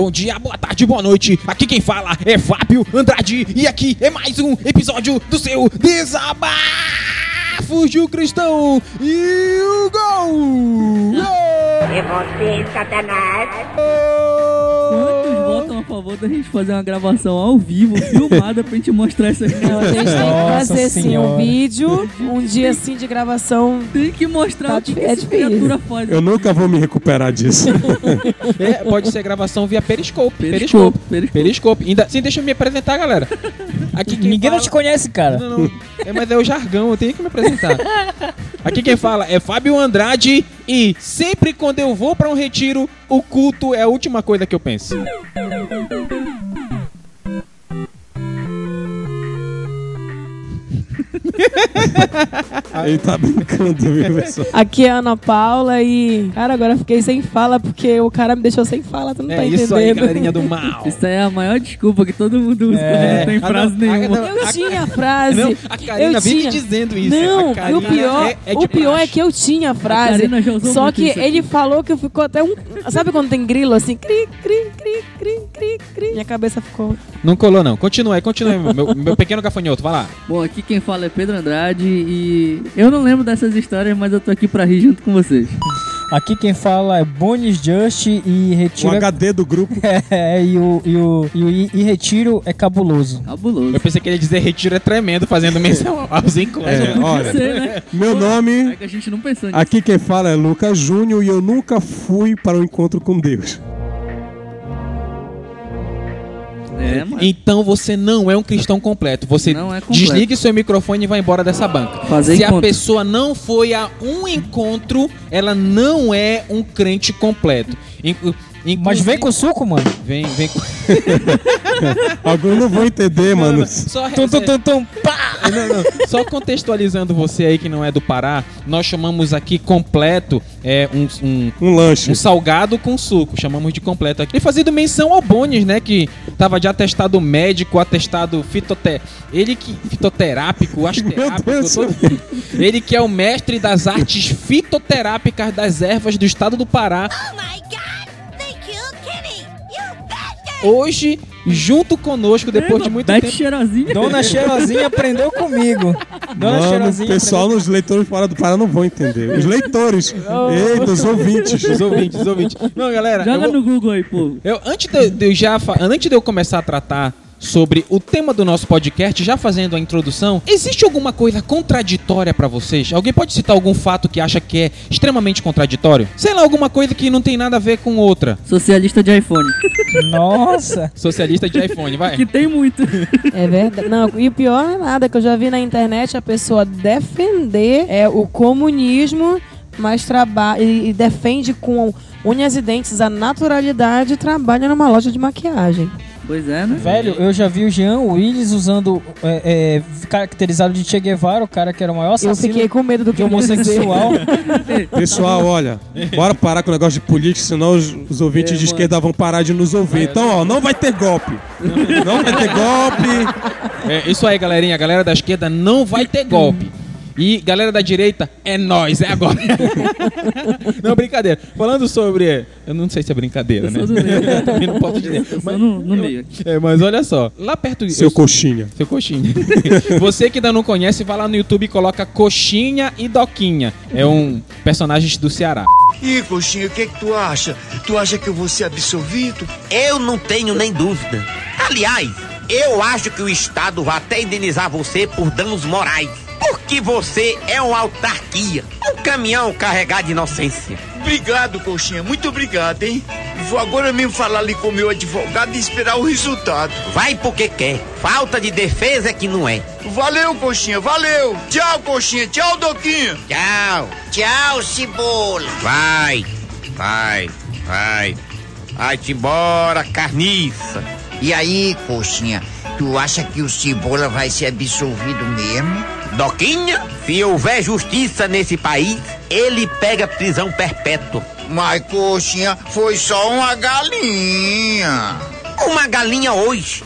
bom dia, boa tarde, boa noite. Aqui quem fala é Fábio Andrade e aqui é mais um episódio do seu Desabafo de Cristão e o gol! É você, Satanás. Favor da gente fazer uma gravação ao vivo, filmada, pra gente mostrar essa Não, a gente tem que fazer sim um vídeo, um dia assim de gravação. Tem que mostrar Tá o que, é essa difícil. criatura faz. Eu nunca vou me recuperar disso. É, pode ser gravação via Periscope. Periscope, Periscope. Periscope. Periscope. Ainda, sim, deixa eu me apresentar, galera. Aqui Ninguém não fala- te conhece, cara. Não, não. É, mas é o jargão, eu tenho que me apresentar. Aqui quem fala é Fábio Andrade e sempre quando eu vou pra um retiro, o culto é a última coisa que eu penso. Ele tá brincando, viu, pessoal? Aqui é a Ana Paula e. Cara, agora eu fiquei sem fala porque o cara me deixou sem fala, tu não tá É entendendo. isso aí, galerinha do mal. Isso aí é a maior desculpa que todo mundo usa quando não tem frase não, nenhuma. não. Eu tinha a frase. Não, a Karina eu vive tinha. dizendo isso. Não, a o pior, é, é o pior é que eu tinha a frase. Karina já usou Só que ele falou que ficou até um. Sabe quando tem grilo assim? Cri, cri, cri, cri, cri, cri. Minha cabeça ficou. Não colou, não. Continua aí, continua aí, meu, meu pequeno gafanhoto, vai lá. Bom, aqui quem fala é Pedro Andrade e eu não lembro dessas histórias, mas eu tô aqui pra rir junto com vocês. Aqui quem fala é Bonis Just e O Retiro. é- HD do grupo. É, e o, e o, e o e, e Retiro é cabuloso. Cabuloso. Eu pensei que ele ia dizer retiro é tremendo, fazendo menção aos encontros. É, olha, ser, né? meu É nome. que a gente não pensou nisso. Aqui quem fala é Lucas Júnior e eu nunca fui para um encontro com Deus. É, mano. Então você não é um cristão completo. Você Não é completo. desligue seu microfone e vai embora dessa banca. Fazer Se a encontro. pessoa não foi a um encontro, ela não é um crente completo. Inclu- Mas inclusive- vem com suco, mano. Vem, vem com. Alguns não vão entender, mano. não, Só, Tum, tum, tum, tum, pá! Não, não. Só contextualizando você aí que não é do Pará, nós chamamos aqui completo é, um, um, Um lanche. um salgado com suco, chamamos de completo aqui. E fazendo menção ao Bones, né, que tava de atestado médico, atestado fitote... ele que fitoterápico, asterápico, Deus. ele que é o mestre das artes fitoterápicas das ervas do estado do Pará. Oh my god! Hoje, junto conosco, depois de muito Bete tempo. cheirosinho. Dona Cheirosinha aprendeu comigo. Dona Mano, o Cheirosinha. pessoal nos leitores fora do Pará não vão entender. Os leitores. Eita, os ouvintes. Os ouvintes, os ouvintes. Não, galera, eu Joga vou- no Google aí, pô. Eu, antes de, de eu já antes de eu começar a tratar sobre o tema do nosso podcast, já fazendo a introdução, existe alguma coisa contraditória pra vocês? Alguém pode citar algum fato que acha que é extremamente contraditório? Sei lá, alguma coisa que não tem nada a ver com outra. Socialista de iPhone. Nossa. Socialista de iPhone, vai. Que tem muito. É verdade. Não, e o pior é nada, que eu já vi na internet a pessoa defender é, o comunismo, mas trabalha e, e defende com unhas e dentes a naturalidade e trabalha numa loja de maquiagem. Pois é, né? Velho, eu já vi o Jean Willis usando, é, é, caracterizado de Che Guevara, o cara que era o maior Eu assassino fiquei com medo do que homossexual. Pessoal, olha, bora parar com o negócio de política, senão os, os ouvintes É, de mano. esquerda vão parar de nos ouvir. Então, ó, não vai ter golpe. Não vai ter golpe. É, isso aí, galerinha. A galera da esquerda não vai ter golpe. E galera da direita, é nós, é agora. não, brincadeira. Falando sobre. Eu não sei se é brincadeira, Eu né? sou do meio. Eu também não posso dizer. Mas- no, no meio. É, mas olha só, lá perto. Seu eu- coxinha. Seu coxinha. Você que ainda não conhece, vai lá no YouTube e coloca Coxinha e Doquinha. É um personagem do Ceará. Ih, coxinha, o que que tu acha? Tu acha que eu vou ser absolvido? Eu não tenho nem dúvida. Aliás, eu acho que o Estado vai até indenizar você por danos morais. Porque você é uma autarquia, um caminhão carregado de inocência. Obrigado, coxinha, muito obrigado, hein? Vou agora mesmo falar ali com o meu advogado e esperar o resultado. Vai porque quer. Falta de defesa é que não é. Valeu, coxinha, valeu! Tchau, coxinha, tchau, Doquinha! Tchau. Tchau, cebola. Vai, vai, vai. Vai-te embora, carniça. E aí, coxinha, tu acha que o Cebola vai ser absolvido mesmo? Doquinha, se houver justiça nesse país, ele pega prisão perpétua. Mas, coxinha, foi só uma galinha. Uma galinha hoje.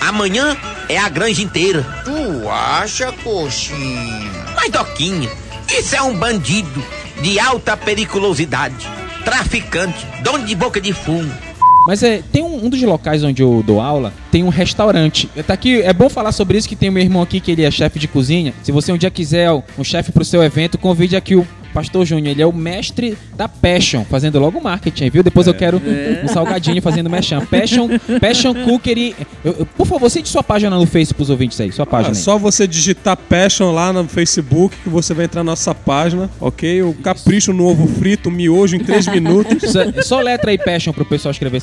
Amanhã é a granja inteira. Tu acha, coxinha? Mas, Doquinha, isso é um bandido de alta periculosidade. Traficante, dono de boca de fumo. Mas é, tem um, um dos locais onde eu dou aula tem um restaurante. Tá aqui, é bom falar sobre isso que tem meu irmão aqui que ele é chefe de cozinha. Se você um dia quiser um chefe pro seu evento, convide aqui o Pastor Júnior, ele é o mestre da Passion, fazendo logo marketing, viu? Depois eu quero um salgadinho fazendo mechan. Passion, Passion Cookery. Eu- eu- por favor, cite sua página no Face pros ouvintes aí, sua página É aí. só você digitar Passion lá no Facebook que você vai entrar na nossa página, ok? O capricho no ovo frito, miojo em 3 minutos. Só, só letra aí Passion pro pessoal escrever.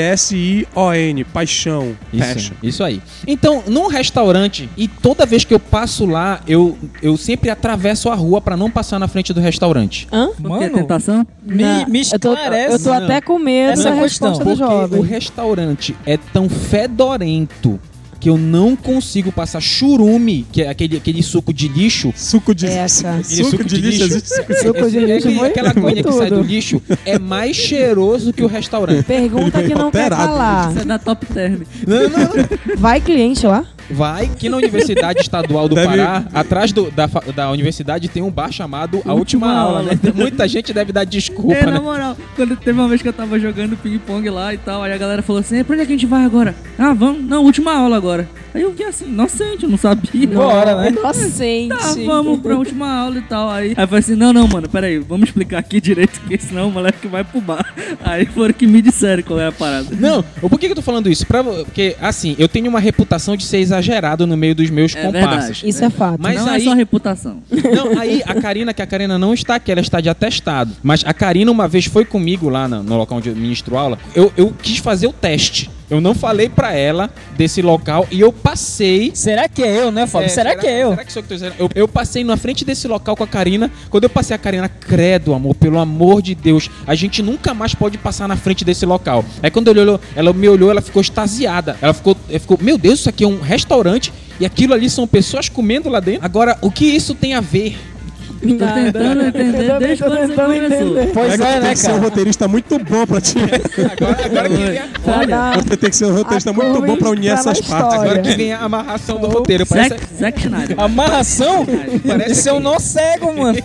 P-A-S-S-I-O-N, paixão. Passion. Isso, isso aí. Então, num restaurante, e toda vez que eu passo lá, eu, eu sempre atravesso a rua pra não passar na frente do restaurante. Hã? Por que tentação? Me, Não, me eu tô, esclarece. eu tô até com medo Essa da questão, resposta do Porque o jovem. restaurante é tão fedorento que eu não consigo passar churume, que é aquele, aquele suco de lixo. Suco de, É. Aquele suco de lixo. existe Suco de É lixo aquele- foi aquela coisa que sai do tudo. lixo é mais cheiroso que o restaurante. Pergunta que não quer calar. Isso é da Top Term. Não, não, não. Vai cliente lá? Vai que na Universidade Estadual do Deve- Pará, atrás do- da, da universidade, tem um bar chamado A Última, Última Aula, Aula. né? Muita gente deve dar desculpa, É, na né? moral, quando teve uma vez que eu tava jogando ping-pong lá e tal, aí a galera falou assim, pra onde é que a gente vai agora? Ah, vamos, não, última aula agora. Aí eu fiquei assim, inocente, eu não sabia. Bora, né? Inocente. Tá, vamos pra última aula e tal. Aí, aí eu falei assim, não, não, mano, peraí, vamos explicar aqui direito, porque senão o moleque vai pro bar. Aí foram que me disseram qual é a parada. Não, por que, que eu tô falando isso? Pra, porque, assim, eu tenho uma reputação de ser exagerado no meio dos meus É comparsas. Isso é fato. Mas não aí- é só reputação. Não, aí a Karina, que a Karina não está aqui, ela está de atestado. Mas a Karina uma vez foi comigo lá no, no local onde eu ministro aula. Eu, eu quis fazer o teste. Eu não falei pra ela desse local e eu passei. Será que é eu, né, Fábio? É, será, que é eu? Será que sou eu que tô dizendo? Eu, eu passei na frente desse local com a Karina. Quando eu passei a Karina, credo, amor, pelo amor de Deus, a gente nunca mais pode passar na frente desse local. Aí quando ela, olhou, ela me olhou, ela ficou extasiada. Ela ficou, ela ficou, meu Deus, isso aqui é um restaurante e aquilo ali são pessoas comendo lá dentro. Agora, o que isso tem a ver? Tô tentando entender desde quando você começou. Pois É né, que ser um cara? roteirista muito bom pra ti. Agora, agora que vem a, Olha, Você tem que ser um roteirista muito bom pra unir essas partes. história. agora que vem a amarração do roteiro. Parece, Zack, Schneider. Amarração? Parece é um que- nó cego, mano.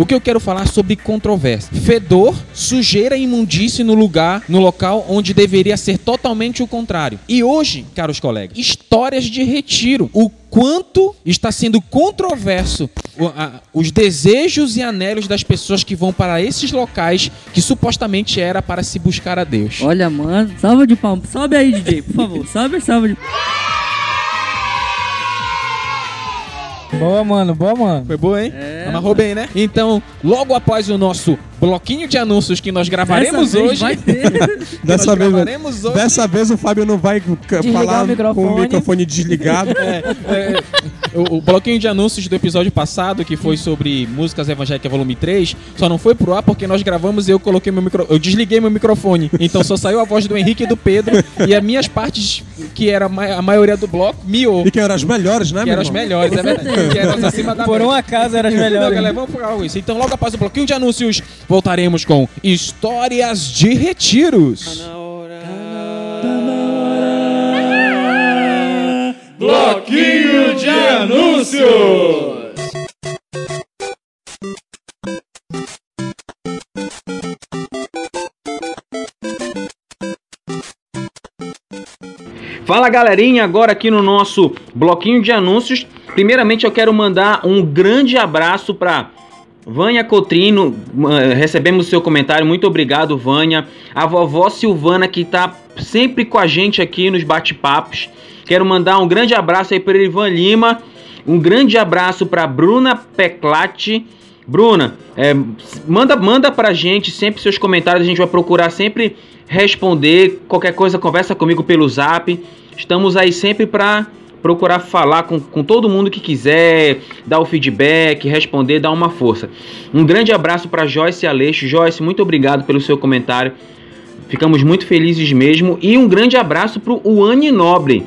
O que eu quero falar sobre controvérsia. Fedor, sujeira e imundície no lugar, no local onde deveria ser totalmente o contrário. E hoje, caros colegas, histórias de retiro. O quanto está sendo controverso os desejos e anelos das pessoas que vão para esses locais que supostamente era para se buscar a Deus. Olha, mano, salva de palmas. Sobe aí, DJ, por favor. Sobe, salva de Boa, mano, boa, mano. Foi boa, hein? É, Amarrou bem, né? Então, logo após o nosso bloquinho de anúncios que nós gravaremos Dessa vez hoje. vai ter. Dessa vez, gravaremos hoje. dessa vez o Fábio não vai Desligar falar o microfone. com o microfone desligado. É, o, o bloquinho de anúncios do episódio passado, que foi sobre músicas evangélicas volume 3, só não foi pro ar porque nós gravamos e eu coloquei meu micro... eu desliguei meu microfone. Então só saiu a voz do Henrique e do Pedro e as minhas partes, que era a ma- a maioria do bloco, miou. E que eram as melhores, né, Que eram as melhores, é verdade. Que eram acima da Por um acaso eram as Não, melhores. galera, vamos isso. Então, logo após o bloquinho de anúncios, voltaremos com histórias de retiros. Bloquinho de anúncios! Fala galerinha, agora aqui no nosso bloquinho de anúncios. Primeiramente eu quero mandar um grande abraço para Vânia Cotrino, recebemos seu comentário, muito obrigado Vânia. A vovó Silvana que tá sempre com a gente aqui nos bate-papos. Quero mandar um grande abraço aí para Ivan Lima, um grande abraço para Bruna Peclati. Bruna, é, manda, manda pra gente sempre seus comentários, a gente vai procurar sempre responder. Qualquer coisa, conversa comigo pelo zap. Estamos aí sempre pra procurar falar com, com todo mundo que quiser, dar o feedback, responder, dar uma força. Um grande abraço para Joyce Aleixo. Joyce, muito obrigado pelo seu comentário. Ficamos muito felizes mesmo. E um grande abraço pro Uane Nobre.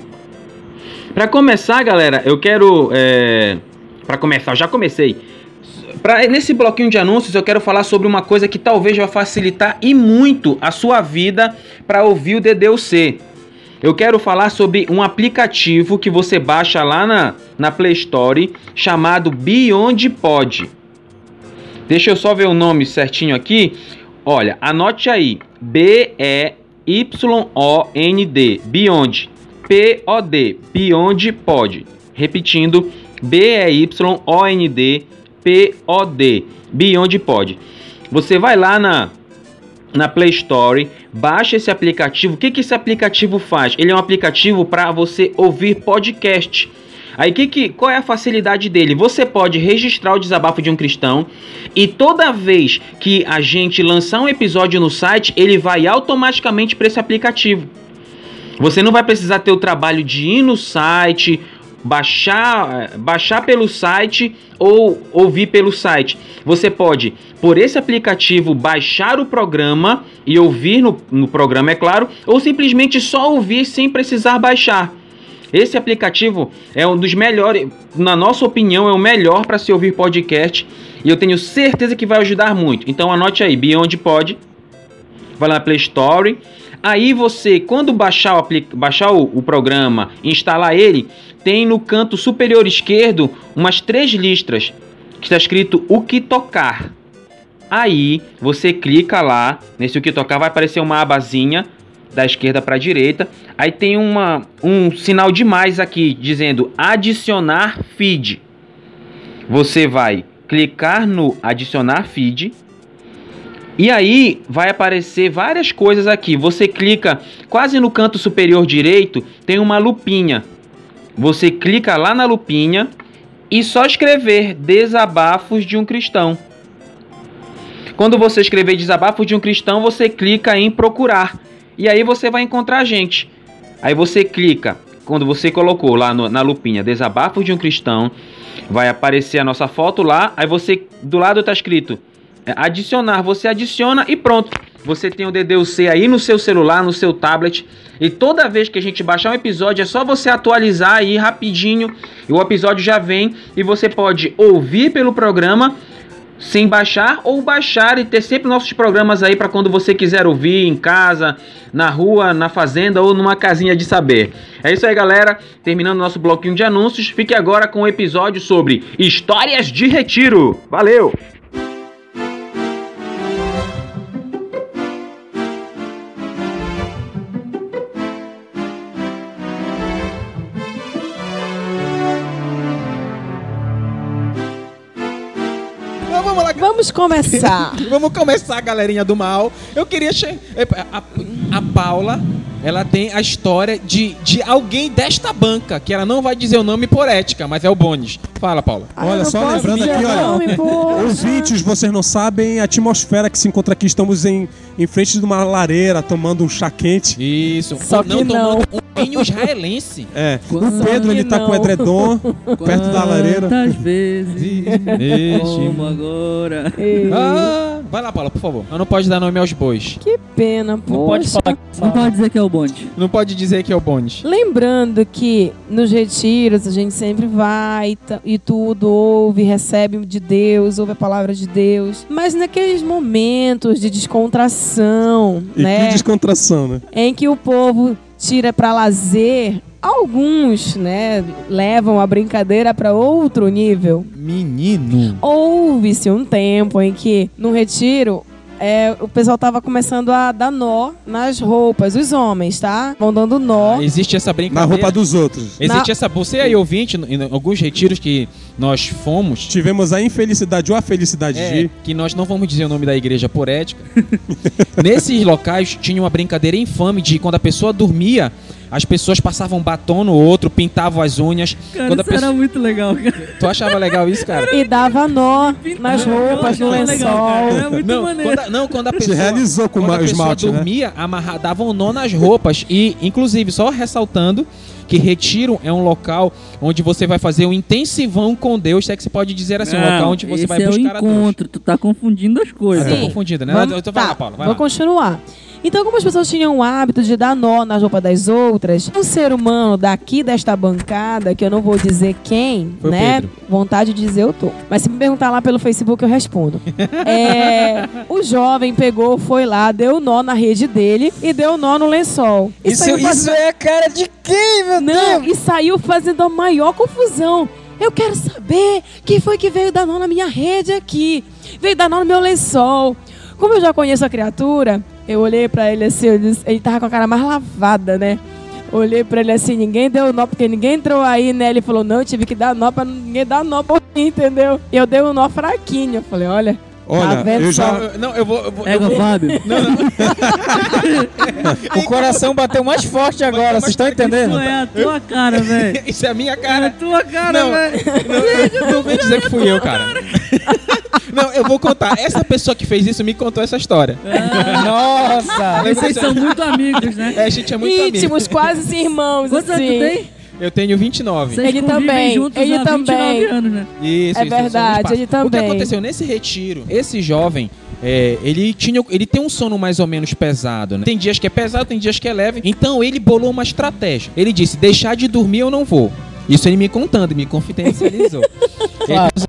Para começar, galera, eu quero. É... Para começar, já comecei. Pra, nesse bloquinho de anúncios, eu quero falar sobre uma coisa que talvez vai facilitar e muito a sua vida para ouvir o DDUC. Eu quero falar sobre um aplicativo que você baixa lá na, na Play Store chamado Beyond Pod. Deixa eu só ver o nome certinho aqui. Olha, anote aí. B-E-Y-O-N-D. Beyond. P-O-D. Beyond pode. Repetindo. B-E-Y-O-N-D. P-O-D. Beyond pode. Você vai lá na na Play Store, baixa esse aplicativo. O que, que esse aplicativo faz? Ele é um aplicativo para você ouvir podcast. Aí que, que qual é a facilidade dele? Você pode registrar o desabafo de um cristão e toda vez que a gente lançar um episódio no site, ele vai automaticamente para esse aplicativo. Você não vai precisar ter o trabalho de ir no site, baixar, baixar pelo site ou ouvir pelo site. Você pode, por esse aplicativo, baixar o programa e ouvir no, no programa, é claro, ou simplesmente só ouvir sem precisar baixar. Esse aplicativo é um dos melhores, na nossa opinião, é o melhor para se ouvir podcast e eu tenho certeza que vai ajudar muito. Então anote aí, Beyond Pod, vai lá na Play Store. Aí você, quando baixar o, baixar o, o programa, instalar ele, tem no canto superior esquerdo umas três listras que está escrito o que tocar. Aí você clica lá nesse o que tocar, vai aparecer uma abazinha da esquerda para a direita. Aí tem uma, um sinal de mais aqui dizendo adicionar feed. Você vai clicar no adicionar feed. E aí vai aparecer várias coisas aqui. Você clica quase no canto superior direito, tem uma lupinha. Você clica lá na lupinha e só escrever desabafos de um cristão. Quando você escrever desabafos de um cristão, você clica em procurar. E aí você vai encontrar a gente. Aí você clica, quando você colocou lá no, na lupinha Desabafos de um Cristão, vai aparecer a nossa foto lá. Aí você, do lado está escrito adicionar. Você adiciona e pronto. Você tem o DDUC aí no seu celular, no seu tablet. E toda vez que a gente baixar um episódio, é só você atualizar aí rapidinho. E o episódio já vem. E você pode ouvir pelo programa sem baixar ou baixar e ter sempre nossos programas aí para quando você quiser ouvir em casa, na rua, na fazenda ou numa casinha de saber. É isso aí, galera. Terminando nosso bloquinho de anúncios, fique agora com o episódio sobre histórias de retiro. Valeu! Vamos começar. Vamos começar, galerinha do mal. Eu queria. A, a Paula, ela tem a história de, de alguém desta banca, que ela não vai dizer o nome por ética, mas é o Bones. Fala, Paula. Ah, olha, só lembrando aqui, olha. Ouvintes, vocês não sabem a atmosfera que se encontra aqui. Estamos em, em frente de uma lareira, tomando um chá quente. Isso. Só não, que não. um vinho israelense. É. O Pedro, ele tá com o edredom perto da lareira. Quantas vezes? Como agora? Ah, vai lá, Paula, por favor. Não pode dar nome aos bois. Que pena, pô. Não pode falar. Não pode dizer que é o bonde. Não pode dizer que é o bonde. Lembrando que nos retiros a gente sempre vai e tudo ouve, recebe de Deus, ouve a palavra de Deus. Mas naqueles momentos de descontração, e né? Que descontração, né? Em que o povo tira para lazer alguns, né, levam a brincadeira para outro nível. Menino. Houve-se um tempo em que no retiro é, o pessoal tava começando a dar nó nas roupas, os homens, tá? Vão dando nó. Ah, existe essa brincadeira. Na roupa dos outros. Existe Na... essa. Você aí, ouvinte, em alguns retiros que nós fomos. Tivemos a infelicidade ou a felicidade é, de. Que nós não vamos dizer o nome da igreja por ética. Nesses locais tinha uma brincadeira infame de quando a pessoa dormia as pessoas passavam batom no outro, pintavam as unhas. Cara, Quando isso pessoa... era muito legal, cara. Tu achava legal isso, cara? E dava nó nas roupas, no lençol. Era muito não, maneiro. Quando a, não, quando a pessoa, Se realizou com quando a pessoa esmalte, né? dormia, amarra, dava um nó nas roupas. E, inclusive, só ressaltando que retiro é um local onde você vai fazer um intensivão com Deus, se é que você pode dizer assim, um Não, local onde você vai é o buscar a Deus. encontro, tu tá confundindo as coisas. Tô Sim. confundindo, né? Vamos- Eu tô- tá, lá, Paula, vai vou lá. continuar. Então, como as pessoas tinham o hábito de dar nó na roupa das outras, um ser humano daqui desta bancada, que eu não vou dizer quem, Foi né? Pedro. Vontade de dizer eu tô. Mas se me perguntar lá pelo Facebook, eu respondo. É, o jovem pegou, foi lá, deu nó na rede dele e deu nó no lençol. E Isso, saiu isso fazendo- é a cara de quem, meu Não, Deus? e saiu fazendo a maior confusão. Eu quero saber quem foi que veio dar nó na minha rede aqui. veio dar nó no meu lençol. Como eu já conheço a criatura, eu olhei pra ele assim, eu disse- ele tava com a cara mais lavada, né? Olhei pra ele assim, ninguém deu nó, porque ninguém entrou aí, né? Ele falou, não, eu tive que dar nó pra ninguém dar nó por mim, entendeu? Eu dei um nó fraquinho. Eu falei, olha, Olha, tá vendo eu já- Eu- Não, eu vou. Eu vou, eu Égua, vou- Fábio. O coração bateu mais forte agora, vocês estão entendendo? Isso é a tua cara, velho. Isso é a minha É a cara. tua cara, Não. velho. Não, não vem dizer que fui eu, cara. Não, eu vou contar. Essa pessoa que fez isso me contou essa história. Nossa! Lembra Vocês são muito amigos, né? É, a gente é muito amigo. Íntimos, quase irmãos, Quantos anos assim. tu tem? Eu tenho 29. Vocês Ele também, juntos ele há 29 também. anos, né? Isso, É isso, verdade, ele pais. O que também. aconteceu nesse retiro? Esse jovem, é, ele tinha, ele tem um sono mais ou menos pesado, né? Tem dias que é pesado, tem dias que é leve. Então ele bolou uma estratégia. Ele disse: deixar de dormir eu não vou. Isso ele me contando, me confidencializou. Claro. Ele,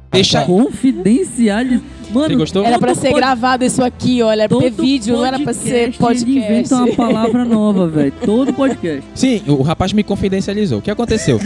Confidencial. Mano, Você gostou? Era pra todo ser pod- gravado isso aqui, olha, era pra ter todo vídeo, não era pra ser Ele podcast. inventa uma palavra nova, velho. Todo podcast. Sim, o rapaz me confidencializou. O que aconteceu?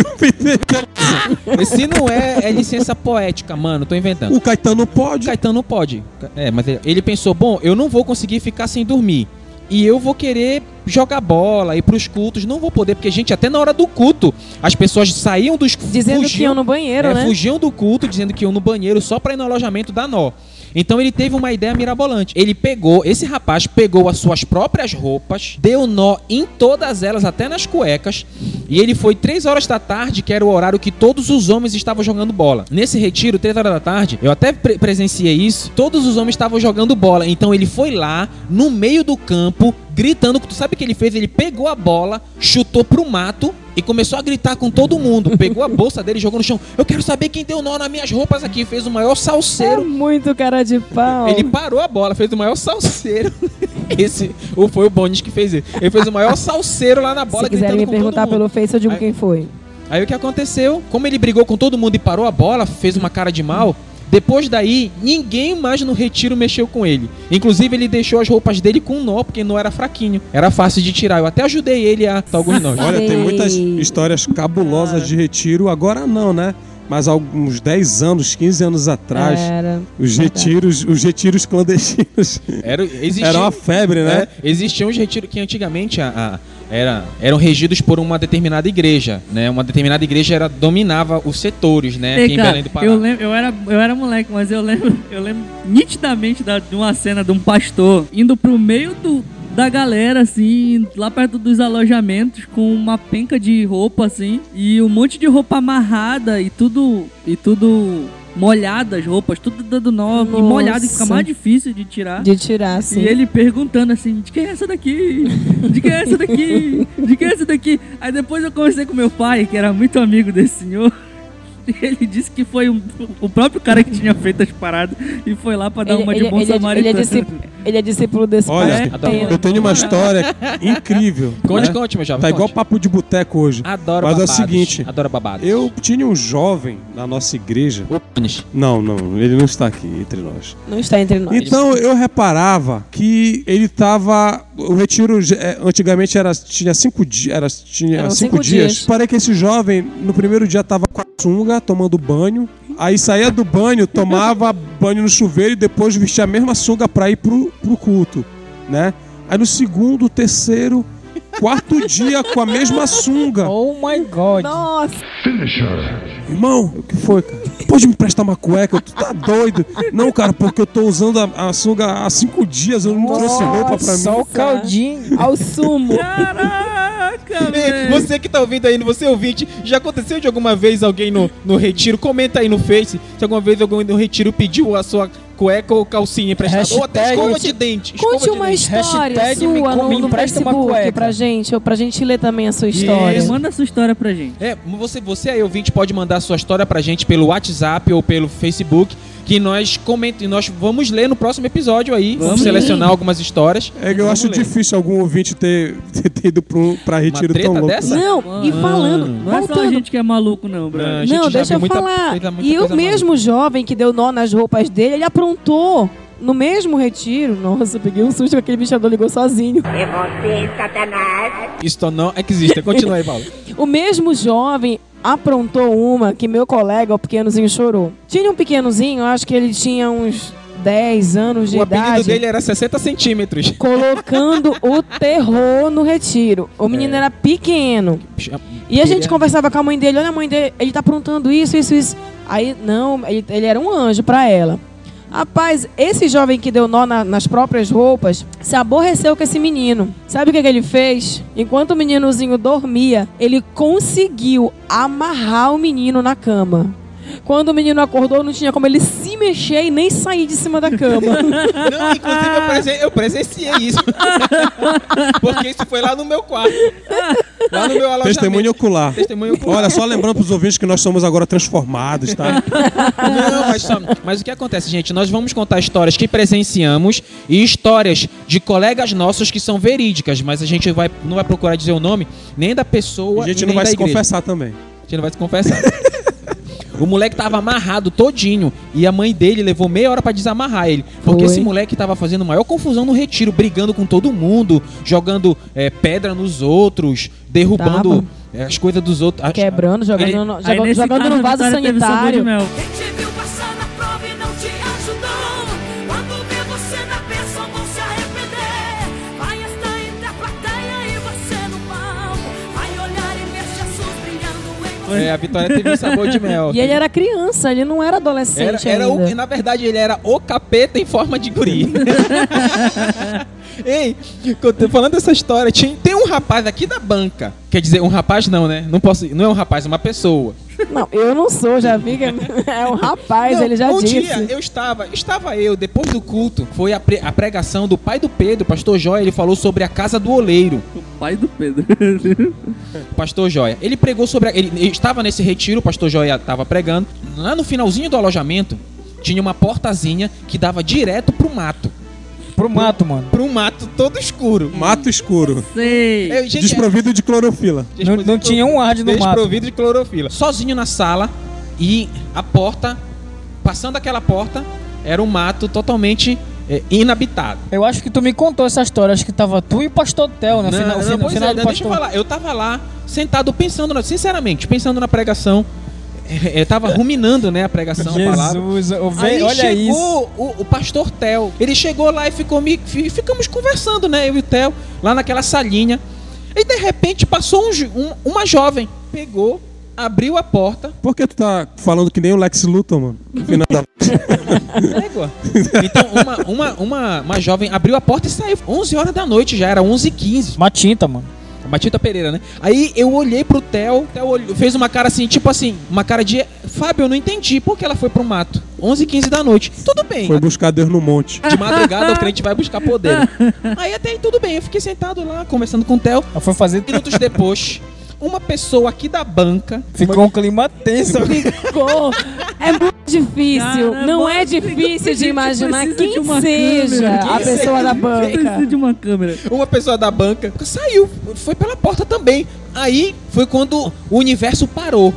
Se não é, é licença poética, mano, tô inventando. O Caetano O pode. Caetano pode. É, mas ele- ele pensou, bom, eu não vou conseguir ficar sem dormir. E eu vou querer jogar bola, ir pros cultos. Não vou poder, porque, gente, até na hora do culto, as pessoas saíam dos Dizendo que fugiam, iam no banheiro, é, né? fugiam do culto, dizendo que iam no banheiro só pra ir no alojamento da nó. Então ele teve uma ideia mirabolante. Ele pegou, esse rapaz pegou as suas próprias roupas, deu nó em todas elas, até nas cuecas, e ele foi três horas da tarde, que era o horário que todos os homens estavam jogando bola. Nesse retiro, três horas da tarde, eu até pre- presenciei isso, todos os homens estavam jogando bola. Então ele foi lá, no meio do campo, gritando. Tu sabe o que ele fez? Ele pegou a bola, chutou pro mato e começou a gritar com todo mundo. Pegou a bolsa dele jogou no chão. Eu quero saber quem deu nó nas minhas roupas aqui. Fez o maior É salseiro. muito cara de pau. Ele parou a bola, fez o maior salseiro. Esse ou foi o Bones que fez isso. Ele fez o maior salseiro lá na bola, Se quiserem me perguntar pelo Face, eu digo Aí- quem foi. Aí o que aconteceu? Como ele brigou com todo mundo e parou a bola, fez uma cara de mal. Depois daí, ninguém mais no retiro mexeu com ele. Inclusive, ele deixou as roupas dele com nó, porque nó era fraquinho. Era fácil de tirar. Eu até ajudei ele a tá alguns nós. Olha, tem muitas histórias cabulosas de retiro. Agora não, né? Mas há alguns 10 anos, 15 anos atrás, Era. os retiros, os retiros clandestinos Era, existia, era uma febre, né? É, existiam os retiros que antigamente a- a- era, eram regidos por uma determinada igreja, né? Uma determinada igreja era, dominava os setores, né? Aqui em Belém do Pará. eu, lembro, eu, era, eu era moleque, mas eu lembro, eu lembro nitidamente da- de uma cena de um pastor indo pro meio do, da galera, assim, lá perto dos alojamentos, com uma penca de roupa, assim, e um monte de roupa amarrada e tudo. E tudo molhada, as roupas, tudo dando nó e molhado, e fica mais difícil de tirar. De tirar, assim. E ele perguntando assim, de quem é essa daqui? De quem é essa daqui? De quem é essa daqui? Aí depois eu conversei com meu pai, que era muito amigo desse senhor. E ele disse que foi um- o próprio cara que tinha feito as paradas e foi lá pra dar Ele- uma de ele- bom ele é- ele é samaritano. Ele é discípulo desse Olha, adoro. eu tenho uma história incrível. Conte, né? conte, meu jovem. Tá igual conte. papo de boteco hoje. Adoro Mas é o babados. seguinte, Adoro babados. Eu tinha um jovem na nossa igreja. O. Não, não, ele não está aqui entre nós. Não está entre nós. Então eu reparava que ele tava. O retiro é, antigamente era, tinha cinco dias. Era, tinha Eram cinco, cinco dias. dias. Parei que esse jovem, no primeiro dia, tava com a sunga, tomando banho. Aí saía do banho, tomava banho no chuveiro e depois vestia a mesma sunga pra ir pro, pro culto, né? Aí no segundo, terceiro, quarto dia com a mesma sunga. Oh my god. Nossa, Irmão, o que foi, cara? Pode me prestar uma cueca? Tu tá doido? Não, cara, porque eu tô usando a, a sunga há cinco dias, eu não trouxe roupa pra mim. Só o caldinho. ao sumo. Caraca, velho. Você que tá ouvindo aí, você ouvinte, já aconteceu de alguma vez alguém no, no retiro? Comenta aí no Face se alguma vez alguém no retiro pediu a sua cueca ou calcinha emprestada. Ou até escova de dente. escova Conte de uma dente. história Hashtag me sua co- no, me no empresta uma Facebook cueca. pra gente, ou pra gente ler também a sua história. Isso. Manda a sua história pra gente. É, você, você aí, ouvinte, pode mandar sua história pra gente pelo WhatsApp ou pelo Facebook, que nós coment... nós vamos ler no próximo episódio aí. Vamos, Vamos selecionar algumas histórias. É que eu acho ler. difícil algum ouvinte ter, ter, ter ido pro, pra retiro treta tão louco. dessa? Não, e falando, Não é só a voltando. gente que é maluco, não, bro. Não, deixa eu muita falar. muita e o mesmo jovem que deu nó nas roupas dele, ele aprontou no mesmo retiro. Nossa, eu peguei um susto que aquele bichador ligou sozinho. Isto não existe. Continua aí, Paulo. O mesmo jovem aprontou uma que meu colega, o pequenozinho, chorou. Tinha um pequenozinho, acho que ele tinha uns 10 anos de O idade. apelido dele era 60 centímetros. Colocando o terror no retiro. O menino É. era pequeno. E a gente conversava com a mãe dele, olha a mãe dele, ele tá aprontando isso, isso, isso. Aí, não, ele, ele era um anjo pra ela. Rapaz, esse jovem que deu nó na- nas próprias roupas se aborreceu com esse menino. Sabe o que, que ele fez? Enquanto o meninozinho dormia, ele conseguiu amarrar o menino na cama. Quando o menino acordou, não tinha como ele se mexer e nem sair de cima da cama. Não, inclusive eu, presen- eu presenciei isso. Porque isso foi lá no meu quarto. Lá no meu alojamento. Testemunho ocular. Testemunho ocular. Olha, só lembrando pros ouvintes que nós somos agora transformados, tá? Não, mas, só- mas o que acontece, gente? Nós vamos contar histórias que presenciamos e histórias de colegas nossos que são verídicas, mas a gente vai, não vai procurar dizer o nome nem da pessoa. A gente não vai da se igreja. confessar também. A gente não vai se confessar. O moleque tava amarrado todinho e a mãe dele levou meia hora pra desamarrar ele. Porque Foi. esse moleque tava fazendo maior confusão no retiro, brigando com todo mundo, jogando é, pedra nos outros, derrubando Tava. é, as coisas dos outros. Quebrando, jogando, Ele- no, jogando, jogando no vaso sanitário. É, a Vitória teve um sabor de mel. E ele era criança, ele não era adolescente Era, era o, na verdade, ele era o capeta em forma de guri. Ei, falando dessa história, tinha- tem um rapaz aqui da banca. Quer dizer, um rapaz não, né? Não, posso, não é um rapaz, é uma pessoa. Não, eu não sou, já vi que é, um rapaz, Não, ele já um disse. dia eu estava, estava eu, depois do culto, foi a, pre- a pregação do pai do Pedro, pastor Joia, ele falou sobre a casa do oleiro. O pai do Pedro. Pastor Joia. Ele pregou sobre. a- ele, ele estava nesse retiro, o pastor Joia estava pregando. Lá no finalzinho do alojamento, tinha uma portazinha que dava direto pro mato. Pro mato, mano. Pro mato todo escuro. Mato escuro. Sei. Gente, Desprovido de clorofila. é- Não, não tinha um ar de no mato. Desprovido de clorofila. Sozinho na sala e a porta, passando aquela porta, era um mato totalmente é, inabitado. Eu acho que tu me contou essa história. Acho que tava tu e o pastor Tel no Não, final, não, final, pois final é, do deixa eu falar. Eu tava lá, sentado, pensando, na- sinceramente, pensando na pregação. Eu tava ruminando, né, a pregação, a palavra. Jesus, Aí olha isso. chegou o, o pastor Theo. Ele chegou lá e ficou me, fi- ficamos conversando, né? Eu e o Theo, lá naquela salinha. E de repente passou um um- uma jovem. Pegou, abriu a porta. Por que tu tá falando que nem o Lex Luthor, mano? No final da... Égua. Então, uma, uma, uma, uma jovem abriu a porta e saiu. 11 horas da noite já, era 11h15. Uma tinta, mano. Batista Pereira, né? Aí eu olhei pro Theo, o Theo fez uma cara assim, tipo assim, uma cara de. Fábio, eu não entendi por que ela foi pro mato. 11 h 15 da noite. Tudo bem. Foi buscar Deus no monte. De madrugada o crente vai buscar poder. Aí até aí tudo bem, eu fiquei sentado lá, conversando com o Theo. Ela foi fazer. Minutos depois, uma pessoa aqui da banca. Ficou um clima tenso. Ficou. É muito difícil. Cara, não é difícil de imaginar precisa quem de uma seja câmera. a pessoa da Precisa banca. de uma câmera. Uma pessoa da banca saiu, foi pela porta também. Aí foi quando o universo parou.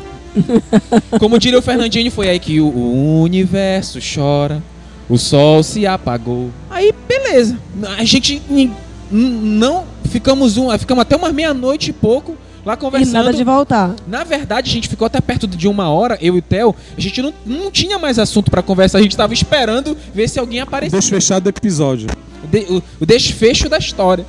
Como diria o Fernandinho, foi aí que o, o universo chora, o sol se apagou. Aí, beleza. A gente não ficamos um, ficamos até umas meia-noite e pouco lá E conversando. nada de voltar. Na verdade, a gente ficou até perto de uma hora, eu e o Theo. A gente não, não tinha mais assunto pra conversar, a gente tava esperando ver se alguém aparecia. Desfechado do episódio. De- o- o desfecho da história.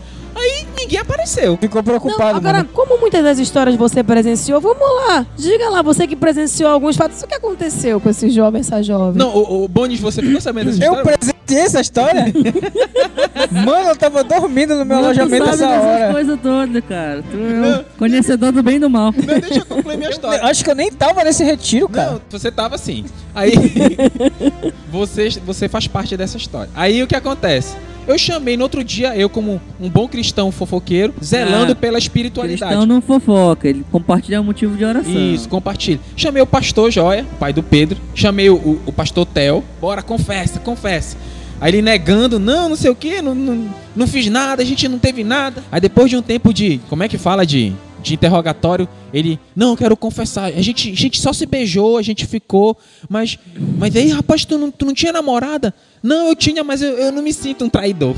Ninguém apareceu. Ficou Não, preocupado, agora, mano. como muitas das histórias você presenciou, vamos lá. Diga lá, você que presenciou alguns fatos. O que aconteceu com esse jovem, essa jovem? Não, o, o Bonis, você ficou sabendo dessa Eu história? presenciei essa história? Mano, eu tava dormindo no meu Tu alojamento essa hora. coisas todas, cara. Tu é Não. um conhecedor do bem e do mal. Não, deixa eu concluir minha história. Acho que eu nem tava nesse retiro, cara. Não, você tava assim. Aí, você, você faz parte dessa história. Aí o que acontece? Eu chamei no outro dia, eu como um bom cristão fofoqueiro, zelando Ah, pela espiritualidade. Cristão não fofoca, ele compartilha motivo de oração. Isso, compartilha. Chamei o pastor Joia, pai do Pedro. Chamei o, o, o pastor Theo. Bora, confessa, confessa. Aí ele negando, não, não sei o que, não, não, não fiz nada, a gente não teve nada. Aí depois de um tempo de, como é que fala, de, de interrogatório, Ele, não, eu quero confessar. A gente, a gente só se beijou, a gente ficou, mas, mas aí, rapaz, tu não, tu não tinha namorada? Não, eu tinha, mas eu, eu não me sinto um traidor.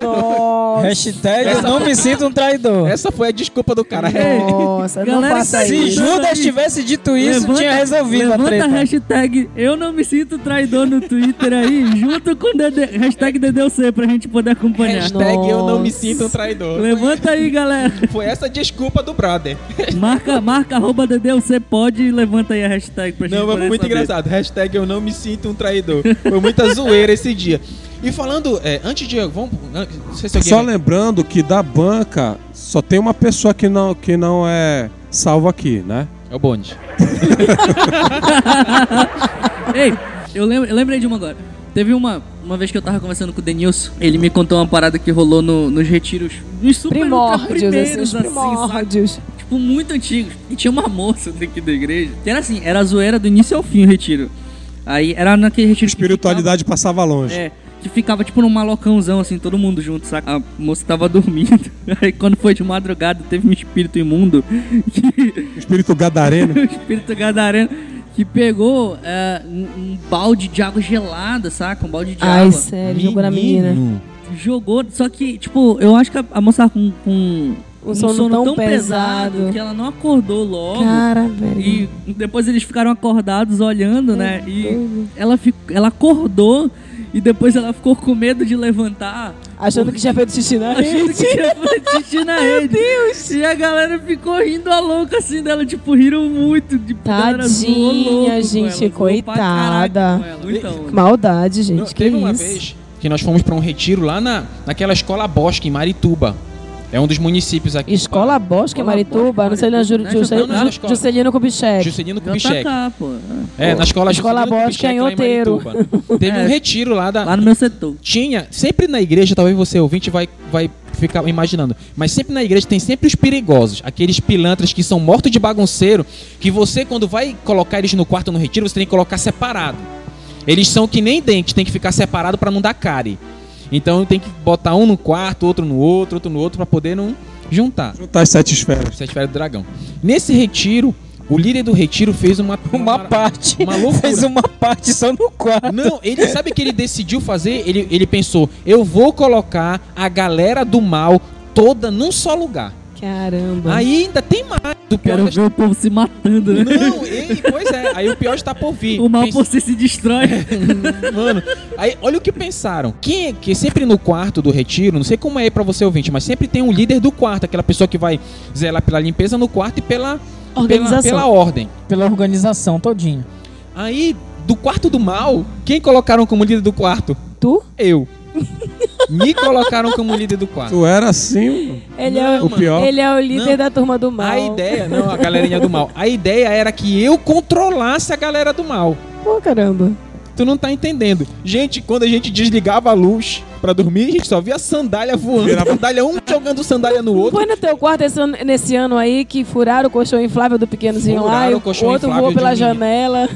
Nossa, Hashtag eu não me sinto um traidor. Essa foi a desculpa do cara. nossa, não Galera, faça isso Se. Judas tivesse dito isso, Levanta- tinha resolvido a levanta treta. hashtag eu não me sinto traidor no Twitter aí, junto com DD, hashtag DDC pra gente poder acompanhar. Hashtag eu não me Nossa. sinto um traidor. Levanta aí, galera. Foi essa a desculpa do brother. Marca, marca arroba DDC pode e levanta aí a hashtag pra gente Não, foi muito saber. engraçado. Hashtag eu não me sinto um traidor. Foi muita zoeira esse dia. E falando, é, antes de. Vamos, an- não sei se Só vai- lembrando que da banca só tem uma pessoa que não, que não é salvo aqui, né? É o bonde. Ei, eu, lembro, eu lembrei de uma agora. Teve uma, uma vez que eu tava conversando com o Denilson, ele me contou uma parada que rolou no- nos retiros. Nos super Primórdios, primeiros, os assim, sabe? Tipo, muito antigos. E tinha uma moça daqui da igreja. Que era assim, era a zoeira do início ao fim o retiro. Aí era naquele retiro. que Espiritualidade passava longe. ficava- é. Que ficava tipo num malocãozão, assim, todo mundo junto, saca? A moça tava dormindo. Aí quando foi de madrugada, teve um espírito imundo. Que, Espírito gadareno. o espírito gadareno. Que pegou é, um, um balde de água gelada, saca? Um balde de Ai, água. sério, jogou na menina. Jogou, só que, tipo, eu acho que a, a moça tava com, com Um sono tão pesado. que ela não acordou logo. Cara, velho. E depois eles ficaram acordados olhando, né? E Deus. ela, fic- ela acordou e depois ela ficou com medo de levantar. Achando que tinha feito xixi na Achando rede. que tinha feito xixi na rede. Deus! E a galera ficou rindo a louca assim dela, tipo, riram muito. Tipo, Tadinha, gente, coitada. Então, Maldade, gente. Não, que teve uma isso? vez que nós fomos pra um retiro lá na, naquela escola Bosque, em Marituba. É um dos municípios aqui. Escola Bosque, Escola Marituba, Bosque, não sei na Marituba. Juscelino- Não, não é. Juscelino Kubitschek. Juscelino Kubitschek. JK, pô. É, na escola Escola Juscelino Bosque, é em Kubitschek, lá em Outeiro. Marituba. Teve um É. retiro lá da, Lá no meu setor. tinha, sempre na igreja, talvez você ouvinte vai, vai ficar imaginando, mas sempre na igreja tem sempre os perigosos, aqueles pilantras que são mortos de bagunceiro, que você quando vai colocar eles no quarto no retiro, você tem que colocar separado. Eles são que nem dente, tem que ficar separado para não dar cárie. Então tem que botar um no quarto, outro no outro, outro no outro para poder não juntar. Juntar as sete esferas. Sete Esferas do Dragão. Nesse retiro, o líder do retiro fez uma Uma parte. uma loucura. Fez uma parte só no quarto. Não, ele sabe o que ele decidiu fazer? Ele, ele pensou: eu vou colocar a galera do mal toda num só lugar. Caramba. Aí ainda tem mais. O pior Quero está- ver o povo se matando, né? Não, ei, pois é. Aí o pior está por vir. O mal Pens- por si se destrói. Mano, aí olha o que pensaram. Quem é que sempre no quarto do retiro, não sei como é pra você ouvinte, mas sempre tem um líder do quarto, aquela pessoa que vai zelar pela limpeza no quarto e pela pela, Organização. pela ordem. Pela organização todinha. Aí, do quarto do mal, quem colocaram como líder do quarto? Tu? Eu. Me colocaram como líder do quarto. Tu era assim, Ele, é, Não, o, o pior. ele é o líder Não. da turma do mal. A ideia, não, a galerinha do mal. A ideia era que eu controlasse a galera do mal. Pô, caramba. Tu não tá entendendo. Gente, quando a gente desligava a luz pra dormir, a gente só via sandália voando. Virava- Sandália um jogando sandália no outro. Foi no teu quarto esse ano- nesse ano aí que furaram o colchão inflável do pequenozinho lá Furaram e o o outro voou pela janela.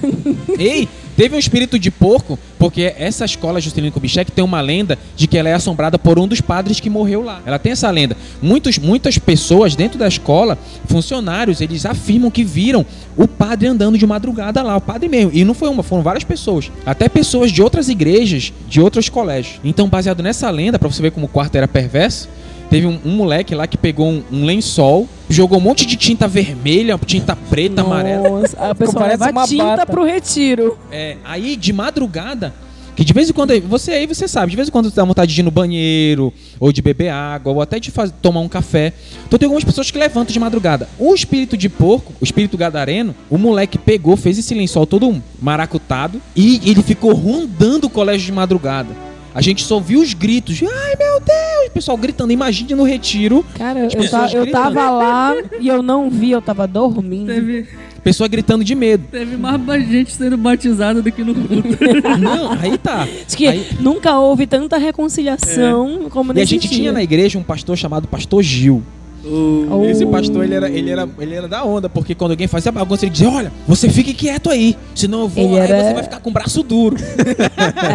Ei, teve um espírito de porco, porque essa escola Juscelino Kubitschek tem uma lenda de que ela é assombrada por um dos padres que morreu lá. Ela tem essa lenda. Muitos, muitas pessoas dentro da escola, funcionários, eles afirmam que viram o padre andando de madrugada lá, o padre mesmo. E não foi uma, foram várias pessoas. Até pessoas de outras igrejas, de outros colégios. Então, baseado nessa lenda, pra você ver como o quarto era perverso, Teve um, um moleque lá que pegou um, um lençol, jogou um monte de tinta vermelha, tinta preta, amarela. Nossa, a pessoa parece leva uma tinta bata. pro retiro. É, aí de madrugada, que de vez em quando, você aí você sabe, de vez em quando você dá vontade de ir no banheiro, ou de beber água, ou até de tomar um café. Então tem algumas pessoas que levantam de madrugada. O espírito de porco, o espírito gadareno, o moleque pegou, fez esse lençol todo maracutado e ele ficou rondando o colégio de madrugada. A gente só viu os gritos. Ai, meu Deus! O pessoal gritando. Imagine no retiro. Cara, eu, ta- eu tava lá e eu não vi, eu tava dormindo. Teve, Pessoa gritando de medo. teve mais gente sendo batizada do que no culto. Não, aí tá. Diz que Aí- nunca houve tanta reconciliação como E a nesse gente dia. tinha na igreja um pastor chamado Pastor Gil. Oh. Esse pastor, ele era, ele, era, ele era da onda, porque quando alguém fazia bagunça, ele dizia, olha, você fique quieto aí, senão eu vou, Ele aí era- você vai ficar com o braço duro.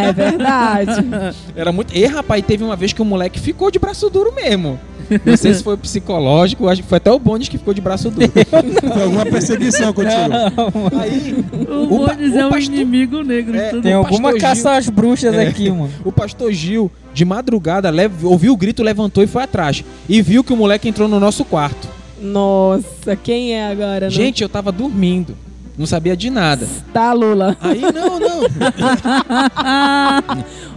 É verdade. Era muito... E, rapaz, teve uma vez que o moleque ficou de braço duro mesmo. Não sei se foi psicológico, acho que foi até o Bondes que ficou de braço duro. Foi alguma perseguição contigo. Aí, O, o Bones o é um pastor- inimigo negro. É. Tem alguma pastor caça Gil- às bruxas É. aqui, mano. o pastor Gil, de madrugada, lev- ouviu o grito, levantou e foi atrás. E viu que o moleque entrou no nosso quarto. Nossa, quem é agora? né? Gente, eu tava dormindo. Não sabia de nada. Tá, Lula. Aí, não, não.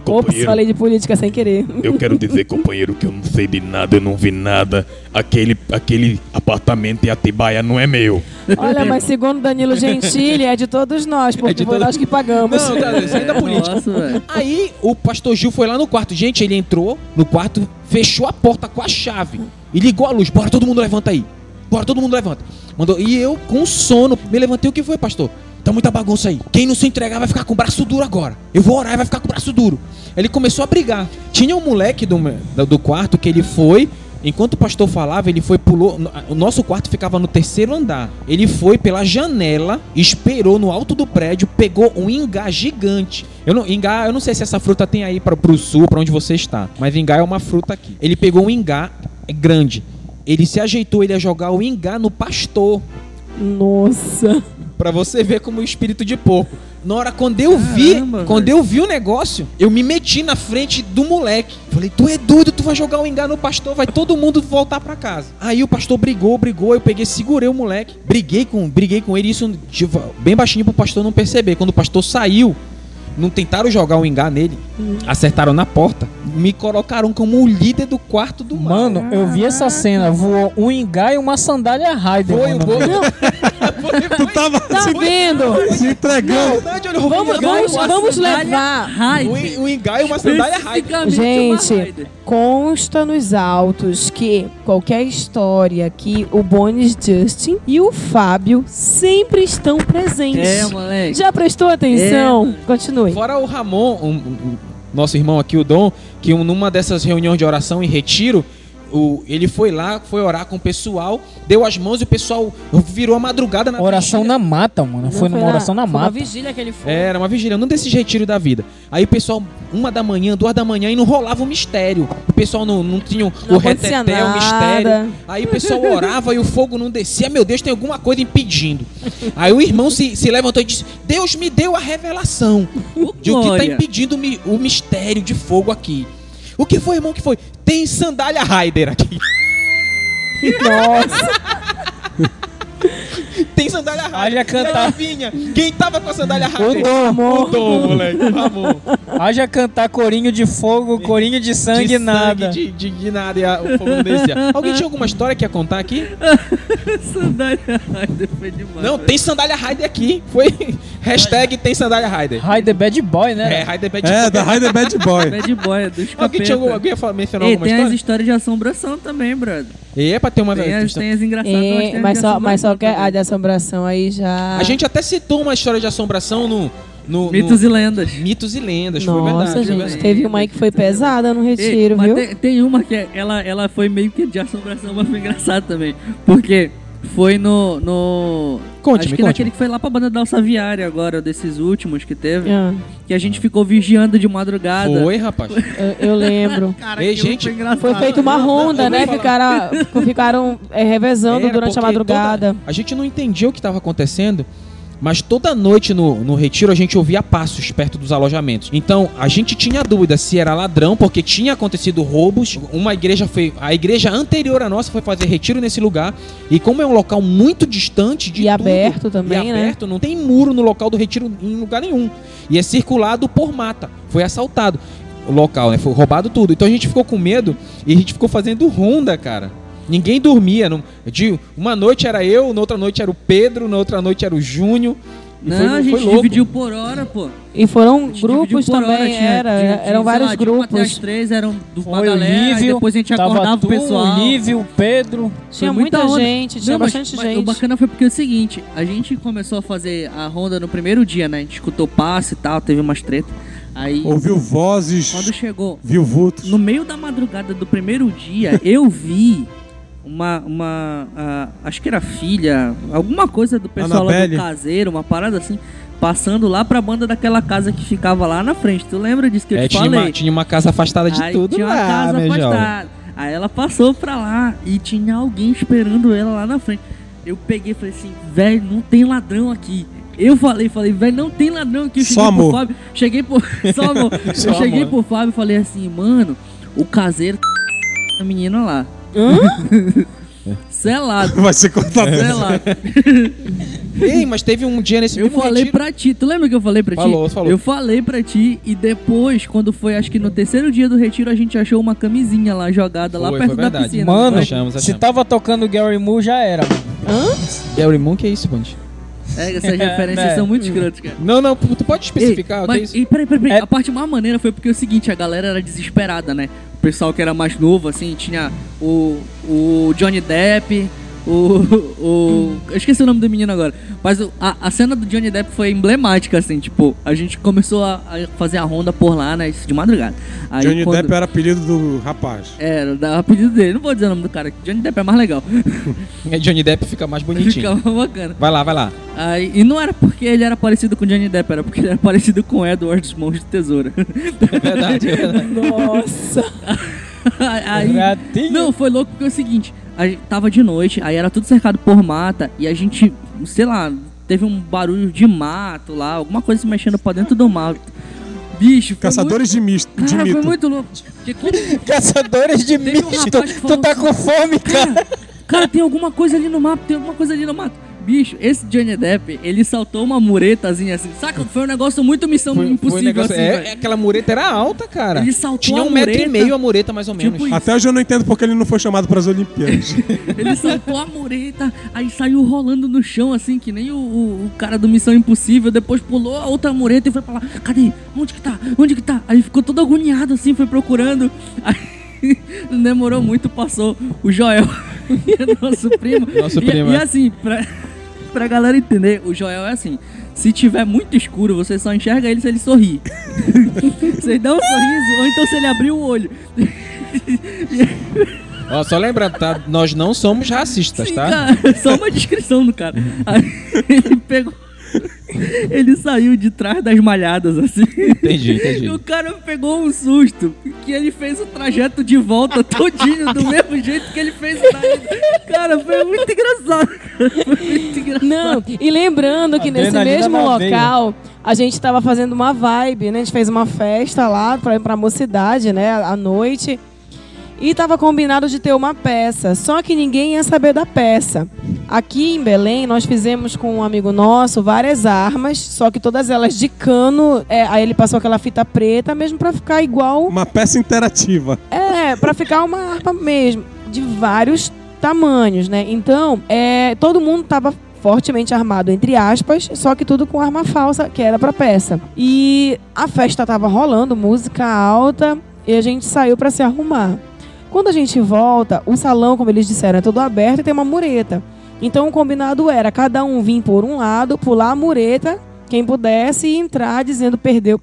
Ops, falei de política sem querer. Eu quero dizer, companheiro, que eu não sei de nada, eu não vi nada. Aquele, aquele apartamento em Atibaia não é meu. Olha, mas segundo Danilo Gentili, é de todos nós, porque de foi todo- nós que pagamos. Não, tá, isso aí é da política. Nossa. Aí o pastor Gil foi lá no quarto. Gente, ele entrou no quarto, fechou a porta com a chave e ligou a luz. Bora, todo mundo levanta aí. Bora, todo mundo levanta. Mandou. E eu, com sono, me levantei. O que foi, pastor? Tá muita bagunça aí. Quem não se entregar vai ficar com o braço duro agora. Eu vou orar e vai ficar com o braço duro. Ele começou a brigar. Tinha um moleque do, do quarto que ele foi. Enquanto o pastor falava, ele foi, pulou. O nosso quarto ficava no terceiro andar. Ele foi pela janela, esperou no alto do prédio, pegou um ingá gigante. Eu não, ingá, eu não sei se essa fruta tem aí para pro sul, para onde você está. Mas ingá é uma fruta aqui. Ele pegou um ingá grande. Ele se ajeitou, ele ia jogar o ingá no pastor. Nossa. Pra você ver como o espírito de porco. Na hora quando eu vi, Caramba, quando velho. eu vi o negócio, eu me meti na frente do moleque. Falei, tu é doido, tu vai jogar o engano no pastor, vai todo mundo voltar pra casa. Aí o pastor brigou, brigou, eu peguei, segurei o moleque, briguei com, briguei com ele, isso tipo, bem baixinho pro pastor não perceber. Quando o pastor saiu, não tentaram jogar o engá nele, acertaram na porta, me colocaram como o líder do quarto do mal. Mano, eu vi essa cena. Voou um ingá e uma sandália Raider. foi o mano. bolo. Tu tava Tá se, vendo? se entregando. Verdade, olha, o Vamos, vamos, vamos levar. Raider. O, en- o engá e uma sandália Raider. Gente, consta nos autos que qualquer história que o Bonis Justin e o Fábio sempre estão presentes. É, moleque. Já prestou atenção? É. Continue. Fora o Ramon, um- um- nosso irmão aqui, o Dom, que um- numa dessas reuniões de oração e retiro, o- ele foi lá, foi orar com o pessoal, deu as mãos e o pessoal virou a madrugada na Oração vigília. na mata, mano. Não Foi numa oração na foi uma mata. vigília que ele foi. Era uma vigília, num desses retiros da vida. Aí o pessoal, uma da manhã, duas da manhã, e não rolava o mistério. O pessoal não, não tinha o Não reteté, o mistério. Aí o pessoal orava e o fogo não descia. Meu Deus, tem alguma coisa impedindo. Aí o irmão se, se levantou e disse: Deus me deu a revelação de o que tá Glória. impedindo o mistério de fogo aqui. O que foi, irmão? O que foi? Tem sandália Raider aqui. Nossa, Tem sandália Raider. Haja cantar. Adivinha, Quem tava com a sandália Raider? Dom. O Dom, moleque. O Ramon. Haja cantar corinho de fogo, corinho de sangue, de nada. De, de, de nada e a- o fogo descia. Alguém tinha alguma história que ia contar aqui? Sandália Raider foi demais. Não, tem sandália Raider aqui. Foi hashtag tem sandália Raider. Raider Bad Boy, É, né? Raider Bad É, Boy. da Raider Bad Boy. Bad Boy, é dos Alguém, tinha algum, alguém ia mencionar Ei, alguma tem as história? histórias de assombração também, brother. E é pra ter uma... Tem as, tem as engraçadas. É, mas, só, mas só que a de assombração aí já. A gente até citou uma história de assombração no... no Mitos no- e lendas. Mitos e lendas, foi Nossa, verdade. foi gente, verdade. teve uma aí que foi pesada no Ei, retiro, mas viu? Tem, tem uma que é- ela, ela foi meio que de assombração, mas foi engraçado também. Porque foi no. no Conte-me, acho que conte-me. naquele que foi lá pra banda da Alçaviária agora, desses últimos que teve. Ah, Que a gente ficou vigiando de madrugada. Foi, rapaz. eu, eu lembro. Cara, Ei, gente, foi engraçado. Foi feita uma ronda, né? Ficaram, ficaram é, revezando Era, durante a madrugada. toda- a gente não entendia o que estava acontecendo, mas toda noite no, no retiro a gente ouvia passos perto dos alojamentos. Então a gente tinha dúvida se era ladrão, porque tinha acontecido roubos. Uma igreja foi. A igreja anterior à nossa foi fazer retiro nesse lugar. E como é um local muito distante de E tudo, aberto também, e né? aberto, não tem muro no local do retiro em lugar nenhum. E é circulado por mata. Foi assaltado o local, né? Foi roubado tudo. Então a gente ficou com medo e a gente ficou fazendo ronda, cara. Ninguém dormia. Não, de, uma noite era eu, na outra noite era o Pedro, na outra noite era o Júnior. E Não, foi, a foi gente louco. dividiu por hora, pô. E foram grupos por hora, também, tinha- era. tinha- tinha, eram vários lá, uma até as grupos. três eram do Foi o galera, e Lívio, depois a gente acordava tu, o pessoal. o Lívio, o Pedro. Tinha muita muita gente, tinha Não, mas- bastante mas gente. O bacana foi porque é o seguinte, a gente começou a fazer a ronda no primeiro dia, né? A gente escutou passe e tal, teve umas tretas. Aí, Ouviu vozes, quando chegou viu vultos. no meio da madrugada do primeiro dia, eu vi uma, uma ah, acho que era filha, alguma coisa do pessoal lá Anabelle. do caseiro, uma parada assim, passando lá pra banda daquela casa que ficava lá na frente. Tu lembra disso que eu É, te tinha, falei? uma, tinha uma casa afastada de Aí tudo tinha uma lá, casa jovem. afastada. Aí ela passou pra lá e tinha alguém esperando ela lá na frente. Eu peguei e falei assim, velho, não tem ladrão aqui. Eu falei, falei, velho, não tem ladrão aqui. Eu Só cheguei amor. pro Fábio, cheguei por. Só amor. Só eu cheguei amor. pro Fábio e falei assim, mano, o caseiro a menina lá. Selado. Vai ser cortado. Selado. Ei, mas teve um dia nesse Eu falei retiro- pra ti, tu lembra que eu falei pra Falou, ti? falou. Eu falei pra ti e depois, quando foi, acho que no terceiro dia do retiro, a gente achou uma camisinha lá jogada lá Foi, perto foi da piscina. Mano, não Achamos, se achamos. tava tocando Gary Moore, já era, mano. Gary Moon, que é isso, Band? É, essas referências É. são muito escrotas, cara. Não, não, tu pode especificar Ei, o que é mas, isso? e peraí, peraí, peraí. É- A parte mais maneira foi porque é o seguinte, a galera era desesperada, né? Pessoal que era mais novo, assim, tinha o, o Johnny Depp, o, o. Eu esqueci o nome do menino agora. Mas o- a, a cena do Johnny Depp foi emblemática, assim, tipo, a gente começou a, a fazer a ronda por lá, né? isso De madrugada. Aí, Johnny quando- Depp era apelido do rapaz. Era, dava apelido dele. Não vou dizer o nome do cara, Johnny Depp é mais legal. É, Johnny Depp fica mais bonitinho. Ficava bacana. Vai lá, vai lá. Aí, e não era porque ele era parecido com Johnny Depp, era porque ele era parecido com Edward dos Mãos de Tesoura. É verdade, é verdade. Nossa. aí, Ratinho. não, foi louco porque é o seguinte, tava de noite, aí era tudo cercado por mata, e a gente, sei lá, teve um barulho de mato lá, alguma coisa se mexendo pra dentro do mato. Bicho, foi Caçadores de, misto, muito, de cara, foi mito. muito louco. Quando- Caçadores de Teve um misto. tu tá com fome, cara. Cara, tem alguma coisa ali no mato, tem alguma coisa ali no mato. Bicho, esse Johnny Depp, ele saltou uma muretazinha assim. Saca? Foi um negócio muito missão Foi- foi um impossível negócio- assim, é, é, aquela mureta era alta, cara. Ele saltou Tinha a um metro e mureta. meio a mureta, mais ou menos. Tipo. Até hoje eu não entendo porque ele não foi chamado para as Olimpíadas. Ele saltou a mureta, aí saiu rolando no chão, assim, que nem o, o- o cara do Missão Impossível. Depois pulou a outra mureta e foi pra lá. Cadê? Onde que tá? Onde que tá? Aí ficou todo agoniado, assim, foi procurando. Aí não demorou muito, passou o Joel, nosso primo. Nosso E- primo, E, é. assim, pra, pra galera entender, o Joel é assim. Se tiver muito escuro, você só enxerga ele se ele sorrir. você dá um sorriso, ou então se ele abrir o olho. Ó, só lembrando, tá? Nós não somos racistas, Sim, tá? cara, só uma descrição do cara. Aí ele pegou. Ele saiu de trás das malhadas, assim. Entendi, entendi. E o cara pegou um susto. Que ele fez o trajeto de volta todinho, do mesmo jeito que ele fez o ida. Cara, foi muito engraçado. Foi muito engraçado. Não, e lembrando que nesse mesmo veia. local, a gente tava fazendo uma vibe, né? A gente fez uma festa lá pra, pra mocidade, né? À noite. E tava combinado de ter uma peça. Só que ninguém ia saber da peça. Aqui em Belém, nós fizemos com um amigo nosso várias armas, só que todas elas de cano. É, aí ele passou aquela fita preta, mesmo pra ficar igual Uma peça interativa. é, pra ficar uma harpa mesmo, de vários tamanhos, né? Então, é, todo mundo tava fortemente armado, entre aspas, só que tudo com arma falsa, que era pra peça. E a festa tava rolando, música alta, e a gente saiu pra se arrumar. Quando a gente volta, o salão, como eles disseram, é todo aberto e tem uma mureta. Então o combinado era cada um vir por um lado, pular a mureta, quem pudesse, e entrar dizendo perdeu.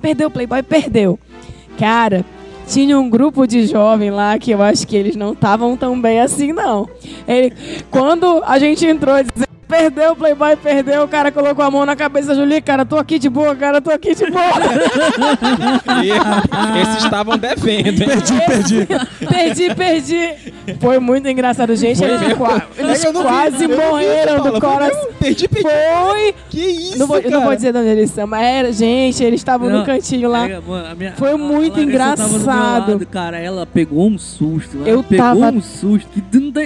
Perdeu, Playboy, perdeu. Cara, tinha um grupo de jovem lá que eu acho que eles não estavam tão bem assim, não. Ele, quando a gente entrou dizendo perdeu, Playboy, perdeu, o cara colocou a mão na cabeça da Julie, cara, tô aqui de boa, cara, tô aqui de boa. E esses estavam devendo, hein? Perdi, perdi. perdi, perdi. Foi muito engraçado, gente. Foi eles qua- eles eu vi, quase eu vi, morreram Paula, do coração. Perdi, perdi. Foi. Que isso, Não vou, eu não cara? vou dizer de onde eles são, mas era, gente, eles estavam no cantinho lá. é, mano, a minha- Foi a- a muito meu engraçado. lado, cara, ela pegou um susto. Ela Eu pegou tava- um susto.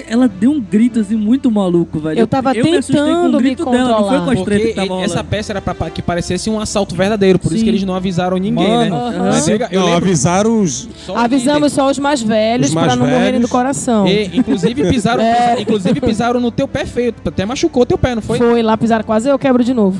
Ela deu um grito assim muito maluco, velho. Eu tava me assustei com o tentando me grito dela, não foi com controlar. as Porque que tava essa peça era pra que parecesse um assalto verdadeiro, por isso Sim. que eles não avisaram ninguém, Mano, né? aham. Mas eu, eu não, lembro avisaram os. só Avisamos só os mais velhos Os mais pra não morrerem velhos. do coração. E, inclusive pisaram, É. inclusive pisaram no teu pé feio, até machucou teu pé, não foi? Foi lá, pisaram quase, eu quebro de novo.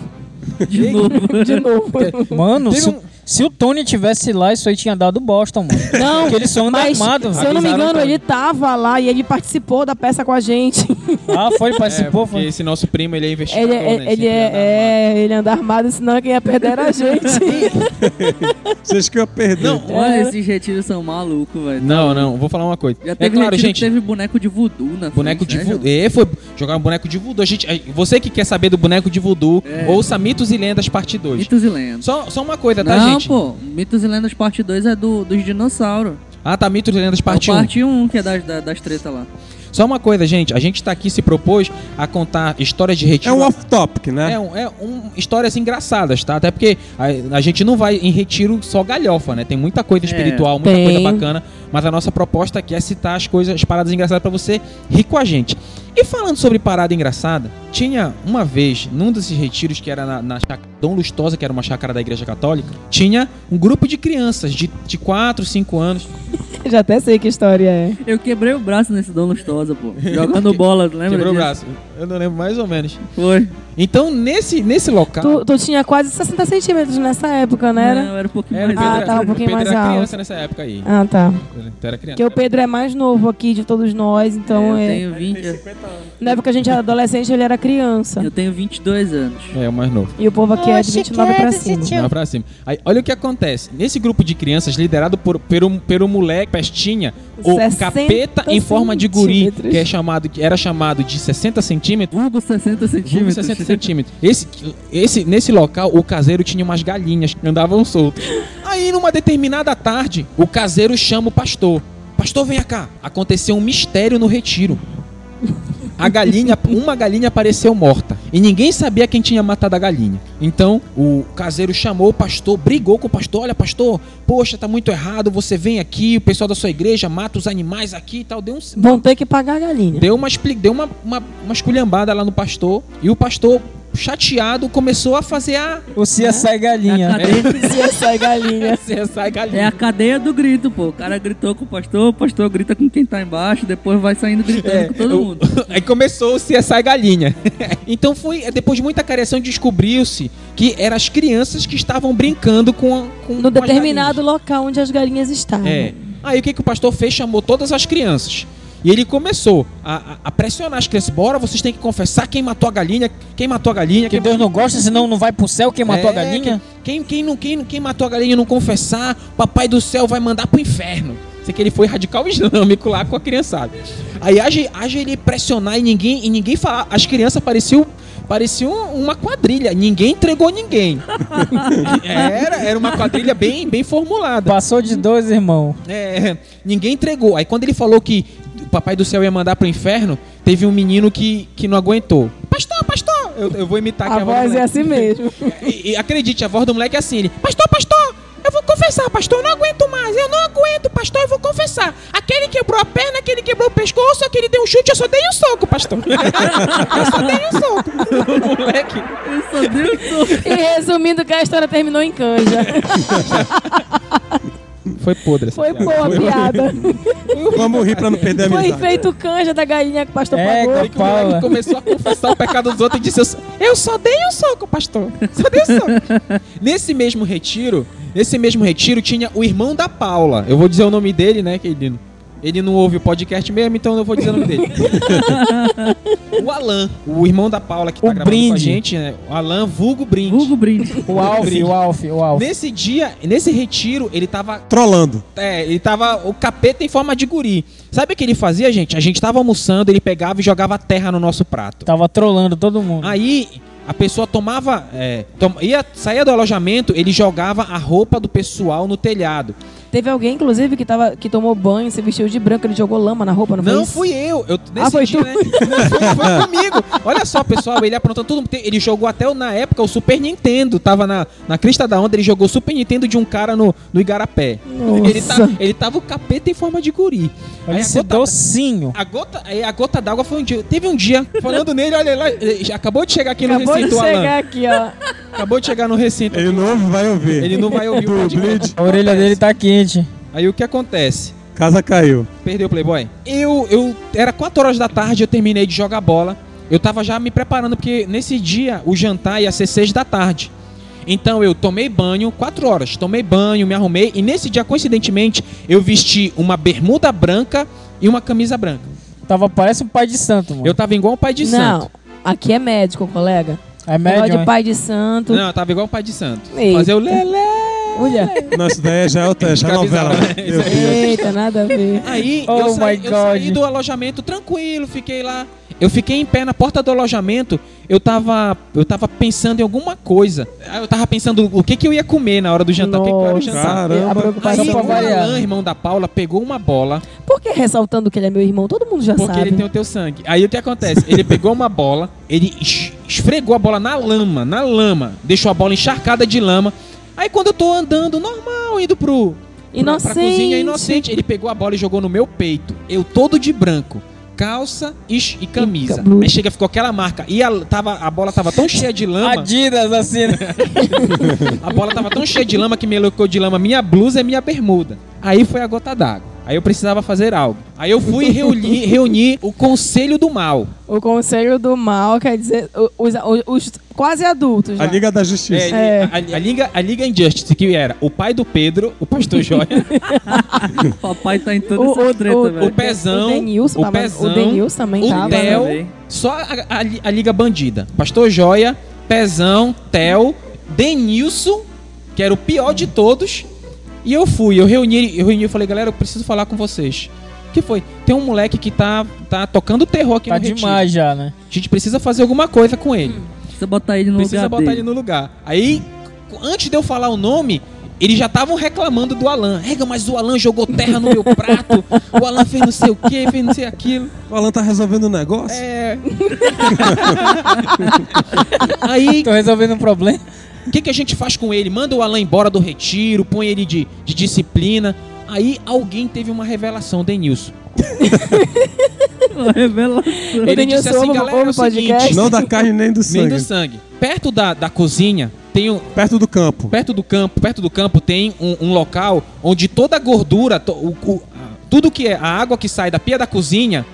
De novo. De novo. Mano, Teve se, um- se o Tony tivesse lá, isso aí tinha dado Boston, mano. Não, Porque eles são mas armados, se eu não me engano, ele tava lá e ele participou da peça com a gente. Ah, foi, É, participou, porque foi. esse nosso primo, ele é investigador, Ele, né? ele, é, anda é, ele anda armado, senão quem ia perder era a gente. Vocês que eu perder. Não, Olha, É. esses retiros são malucos, velho. Não, não, vou falar uma coisa. Já É teve claro, retiro gente, teve boneco de voodoo na boneco de frente, né, voodoo. É, foi jogar um boneco de voodoo. A gente, é, você que quer saber do boneco de voodoo, É. ouça Mitos e Lendas parte 2. Mitos e lendas. Só, só uma coisa, tá, não, gente? Pô. Mitos e lendas parte 2 é do, dos dinossauros. Ah, tá, Mitos e Lendas parte É 1. o parte 1, que é das, da- das tretas lá. Só uma coisa, gente. A gente tá aqui se propôs a contar histórias de É retiro. um off-topic, né? É, um, é um- histórias engraçadas, tá? Até porque a, a gente não vai em retiro só galhofa, né? Tem muita coisa É. espiritual, muita Tem. coisa bacana. Mas a nossa proposta aqui é citar as coisas, as paradas engraçadas pra você rir com a gente. E falando sobre parada engraçada, tinha uma vez, num desses retiros que era na, na chácara Dom Lustosa, que era uma chácara da Igreja Católica, tinha um grupo de crianças de, de 4, 5 anos. Já até sei que história é. Eu quebrei o braço nesse Dom Lustosa, pô. Jogando bola, lembra Quebrou o braço. Eu não lembro mais ou menos. Foi. Então, nesse, nesse local. Tu, tu tinha quase 60 centímetros nessa época, não era? Não, era um pouquinho Era, mais o Pedro, Ah, tá, um pouquinho mais era alto. criança nessa época aí. Ah, tá. Tu era criança. Porque o Pedro é mais novo aqui de todos nós, então Eu é. tenho 20, Na época que a gente era adolescente, ele era criança. eu tenho 22 anos. É, o mais novo. E o povo aqui é de 29 pra cima. Lá pra cima. Aí, olha o que acontece. Nesse grupo de crianças, liderado por, pelo, pelo moleque pestinha, o 60 capeta em forma de guri, centímetros. que é chamado, que era chamado de 60 centímetros. Vulgo 60 vulgo centímetros. 60 centímetros. Esse, esse, nesse local, o caseiro tinha umas galinhas que andavam soltas. Aí, numa determinada tarde, o caseiro chama o pastor. Pastor, venha cá. Aconteceu um mistério no retiro. A galinha, uma galinha apareceu morta. E ninguém sabia quem tinha matado a galinha. Então, o caseiro chamou o pastor, brigou com o pastor. Olha, pastor, poxa, tá muito errado. Você vem aqui, o pessoal da sua igreja mata os animais aqui e tal. Deu um, Vão ter que pagar a galinha. deu uma, deu uma, uma, uma esculhambada lá no pastor. E o pastor, chateado, começou a fazer a. O Cia sai É a galinha. cadeia, Se essa galinha. Sai galinha. é a cadeia do grito, pô. O cara gritou com o pastor, o pastor grita com quem tá embaixo, depois vai saindo gritando É, com todo o- mundo. Aí começou o CSI Galinha. então foi, depois de muita careção, descobriu-se que eram as crianças que estavam brincando com, com No com determinado local onde as galinhas estavam. É. Aí o que, que o pastor fez? Chamou todas as crianças. E ele começou a, a- a pressionar as crianças. Bora, vocês têm que confessar quem matou a galinha, quem matou a galinha. Que quem Deus não gosta, senão não vai pro céu quem matou a É, galinha. Quem, quem, não, quem, quem matou a galinha e não confessar, papai do céu vai mandar pro inferno. Sei que ele foi radical islâmico lá com a criançada. Aí age, age ele pressionar e ninguém, e ninguém falar. As crianças pareciam. Pareciam uma quadrilha, ninguém entregou ninguém. era, era uma quadrilha bem, bem formulada. Passou de dois, irmão. É, ninguém entregou. Aí quando ele falou que papai do céu ia mandar pro inferno, teve um menino que, que não aguentou. Pastor, pastor! Eu, eu vou imitar aqui A a voz voz é assim mesmo. E, e acredite, a voz do moleque é assim: ele, Pastor, pastor, eu vou confessar, pastor, eu não aguento mais, eu não aguento, pastor, eu vou confessar. Aquele quebrou a perna, aquele quebrou o pescoço, aquele deu um chute, eu só dei um soco, pastor. eu só dei um soco. O moleque. Eu só dei um soco. E resumindo que a história terminou em canja. Foi podre essa Foi piada. boa a piada. Vamos rir pra não perder a Foi amizade. feito canja da galinha que o pastor É, pagou. Aí que o moleque começou a confessar o pecado dos outros e disse: Eu só- Eu só dei um soco, pastor. Só dei um soco. nesse mesmo retiro, nesse mesmo retiro tinha o irmão da Paula. Eu vou dizer o nome dele, né? Que ele, não ouve o podcast mesmo, então eu não vou dizer o nome dele. o Alan, o irmão da Paula que tá O gravando com a Brinde. gente, né? O Alan Vulgo Brinde. Vulgo brinde. O Alf, o Alf, o Alf. Nesse dia, nesse retiro, ele tava Trolando. é, ele tava. O capeta em forma de guri. Sabe o que ele fazia, gente? A gente tava almoçando, ele pegava e jogava terra no nosso prato. Tava trolando todo mundo. Aí a pessoa tomava. É, tom- ia, saía do alojamento, ele jogava a roupa do pessoal no telhado. Teve alguém, inclusive, que, tava, que tomou banho, se vestiu de branco, ele jogou lama na roupa, não, foi Não isso? fui eu. eu nesse Ah, foi dia, tu? né? Não, foi, foi comigo. Olha só, pessoal, ele aprontando tudo. Ele jogou até o- na época o Super Nintendo. Tava na, na crista da onda, ele jogou o Super Nintendo de um cara no, no Igarapé. Nossa. Ele, tá, ele tava o capeta em forma de guri. Aí esse gota- docinho. A gota, a gota d'água foi um dia. Teve um dia, falando nele, olha lá, acabou de chegar aqui no Acabou de recinto, chegar Alan. aqui, ó. Acabou de chegar no recinto. Ele não vai ouvir. Ele não vai ouvir o Do. Bleed. A orelha dele tá quente. Aí o que acontece? Casa caiu. Perdeu o Playboy? Eu, eu, era 4 horas da tarde, eu terminei de jogar bola. Eu tava já me preparando, porque nesse dia o jantar ia ser 6 da tarde. Então eu tomei banho, 4 horas, tomei banho, me arrumei. E nesse dia, coincidentemente, eu vesti uma bermuda branca e uma camisa branca. Tava, parece um pai de santo, mano. Eu tava igual um pai de Não, santo. aqui é médico, colega. É médium, de é? pai de santo. Não, eu tava igual um pai de santo. Eita. Fazer o lelé. Olha. Não, isso daí já é outra, já é novela. né? Meu Deus. Eita, nada a ver. Aí Oh eu, saí, eu saí do alojamento tranquilo, fiquei lá. Eu fiquei em pé na porta do alojamento, eu tava, eu tava pensando em alguma coisa. Aí Eu tava pensando o que, que eu ia comer na hora do jantar, o que, que eu ia Nossa, jantar. Caramba. a preocupação. Aí o. Alan, irmão da Paula, pegou uma bola, Por que ressaltando que ele é meu irmão? Todo mundo já porque sabe. ele tem o teu sangue. Aí o que acontece? Ele pegou uma bola, ele es- esfregou a bola na lama, na lama, deixou a bola encharcada de lama. Aí quando eu tô andando normal, indo pro, pra- pra Inocente. cozinha inocente, ele pegou a bola e jogou no meu peito. Eu todo de branco. Calça e, e camisa. blusa. Aí chega, ficou aquela marca. E a, tava, a bola tava tão cheia de lama. Adidas, assim. né? A bola tava tão cheia de lama que me elocou de lama minha blusa e minha bermuda. Aí foi a gota d'água. Aí eu precisava fazer algo. Aí eu fui reunir, reunir o conselho do mal. O conselho do mal quer dizer o- os, os- os quase adultos. A né? Liga da Justiça. É, É. A, a Liga, a Liga Injustice, que era o pai do Pedro, o pastor Joia, Papai tá em toda O- essa o- treta, o- velho. o Pezão, o Denilson, o tava- Pezão, o Denilson também o tava. Theo, também. só a, a- a Liga Bandida. Pastor Joia, Pezão, Theo, Denilson, que era o pior de todos. E eu fui, eu reuni, eu reuni, eu falei, galera, eu preciso falar com vocês. O que foi? Tem um moleque que tá, tá tocando terror aqui Tá no retiro. demais já, né? A gente precisa fazer alguma coisa com ele. Precisa botar ele no Precisa lugar botar dele. ele no lugar. Aí, antes de eu falar o nome, eles já estavam reclamando do Alan. Rega, mas o Alan jogou terra no meu prato. O Alan fez não sei o que, fez não sei aquilo. O Alan tá resolvendo um negócio? É. Aí, Tô resolvendo um problema. O que, que a gente faz com ele? Manda o Alan embora do retiro, põe ele de, de disciplina. Aí alguém teve uma revelação, Denilson. Uma revelação. Ele Denilson disse assim, galera, é o seguinte, Não da carne nem do nem sangue. do sangue. Perto da, da cozinha, tem um, Perto do campo. perto do campo, perto do campo tem um, um local onde toda a gordura, to- o- o- tudo que é a água que sai da pia da cozinha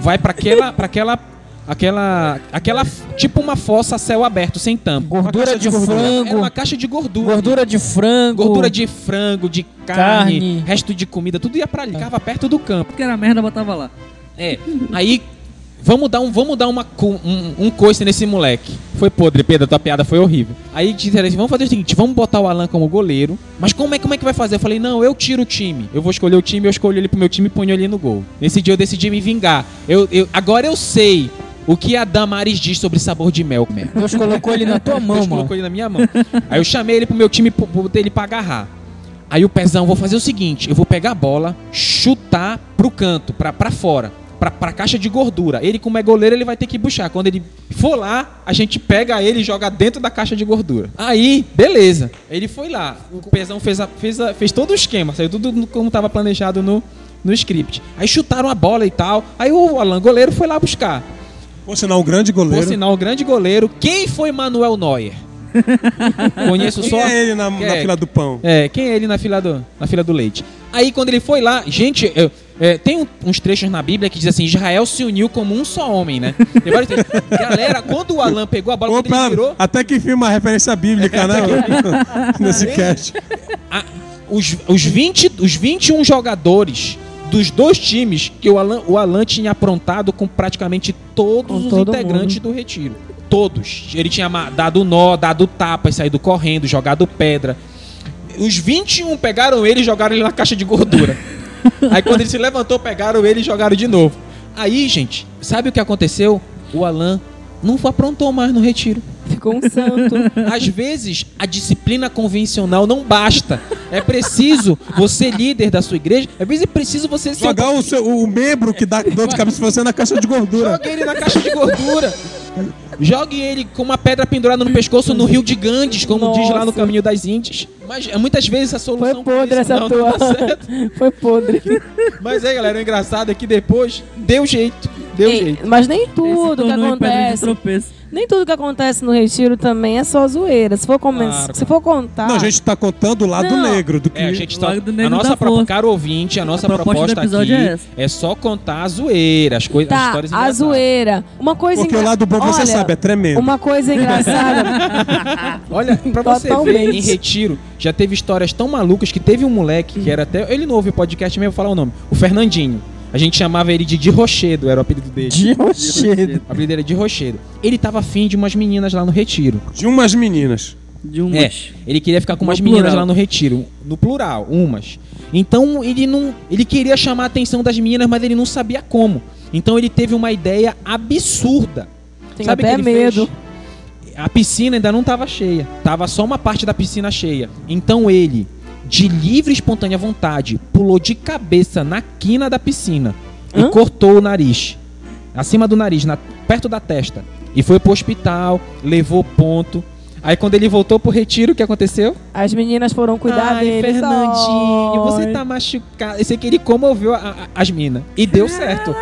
vai para aquela, para aquela, aquela, aquela tipo uma fossa a céu aberto sem tampa. Gordura de de gordura. Era frango. uma caixa de gordura. Gordura de frango. Gordura de frango, de carne, Carne. resto de comida, tudo ia pra ali, ficava perto do campo. Porque era merda, botava lá. É. Aí vamos dar um, vamos dar uma um, um coice nesse moleque. Foi podre, Pedro, tua piada foi horrível. Aí disseram assim, vamos fazer o seguinte, vamos botar o Alan como goleiro. Mas como é, como é que vai fazer? Eu falei, não, eu tiro o time. Eu vou escolher o time, eu escolho ele pro meu time e ponho ele no gol. Nesse dia eu decidi me vingar. Eu, eu, agora eu sei o que a Damares diz sobre sabor de mel. Deus colocou ele na tua mão, Deus mano. colocou ele na minha mão. Aí eu chamei ele pro meu time, botei ele pra agarrar. Aí o pezão, vou fazer o seguinte, eu vou pegar a bola, chutar pro canto, pra, pra fora, pra, pra caixa de gordura. Ele, como é goleiro, ele vai ter que puxar. Quando ele for lá, a gente pega ele e joga dentro da caixa de gordura. Aí, beleza. Ele foi lá. O pezão fez, a- fez, a- fez todo o esquema, saiu tudo como tava planejado no, no script. Aí chutaram a bola e tal. Aí o Alan, goleiro, foi lá buscar. Por sinal, um grande Por goleiro. sinal, o grande goleiro. Quem foi Manuel Neuer? Conheço Quem só. é ele na, na É. fila do pão? É, quem é ele na fila do, na fila do leite? Aí quando ele foi lá, gente, eu- é, tem um- uns trechos na Bíblia que diz assim: Israel se uniu como um só homem, né? Galera, quando o Alan pegou a bola, quando Opa, ele virou, até que enfim uma referência bíblica, né? Nesse cast. a- os, os, 20, os 21 jogadores dos dois times que o Alan, o Alan tinha aprontado com praticamente todos Com os todo integrantes do retiro. Todos. Ele tinha dado nó, dado tapa, saído correndo, jogado pedra. Os 21 pegaram ele e jogaram ele na caixa de gordura. Aí quando ele se levantou, pegaram ele e jogaram de novo. Aí, gente, sabe o que aconteceu? O Alan não aprontou mais no retiro. Ficou um santo. Às vezes, a disciplina convencional não basta. É preciso você, líder da sua igreja, às vezes é preciso você ser Jogar o, seu, o membro que dá dor de cabeça pra você na caixa de gordura. Jogue ele na caixa de gordura. Jogue ele com uma pedra pendurada no pescoço no rio de Ganges, como diz lá no Nossa. caminho das Índias. Mas é, muitas vezes a Foi solução podre essa não tua. certo. Foi podre. Mas aí, galera, o engraçado é que depois deu jeito. Deu Ei, jeito. mas nem tudo que acontece. Nem tudo que acontece no retiro também é só zoeira. Se for, come... Claro, Se for contar. Não, a gente tá contando o lado Não. negro do que. É, a gente tá, a nossa pro, caro ouvinte, a nossa A proposta do proposta aqui é essa. é só contar a zoeira, as coisas, as Tá, histórias a engraçadas. zoeira. Uma coisa Porque o engra- lado bom você Olha, sabe, é tremendo. Uma coisa engraçada. Olha, pra você ver, em retiro, já teve histórias tão malucas que teve um moleque que era até. Ele não ouve o podcast mesmo, vou falar o nome. O Fernandinho. A gente chamava ele de Di Rochedo, era o apelido dele. De rochedo. O apelido dele era de Rochedo. Ele tava afim de umas meninas lá no retiro. De umas meninas. De um É, ele queria ficar com No umas meninas plural. lá no retiro. No plural, umas. Então ele não. Ele queria chamar a atenção das meninas, mas ele não sabia como. Então ele teve uma ideia absurda. Tenho Sabe até que ele medo. fez? A piscina ainda não estava cheia. Tava só uma parte da piscina cheia. Então ele, de livre e espontânea vontade, pulou de cabeça na quina da piscina e Hã? cortou o nariz. Acima do nariz, na- perto da testa. E foi pro hospital, levou ponto. Aí quando ele voltou pro retiro, o que aconteceu? As meninas foram cuidar Ai, deles. Fernandinho, você tá machucado. Eu sei que ele comoveu a- a- as minas. E deu certo.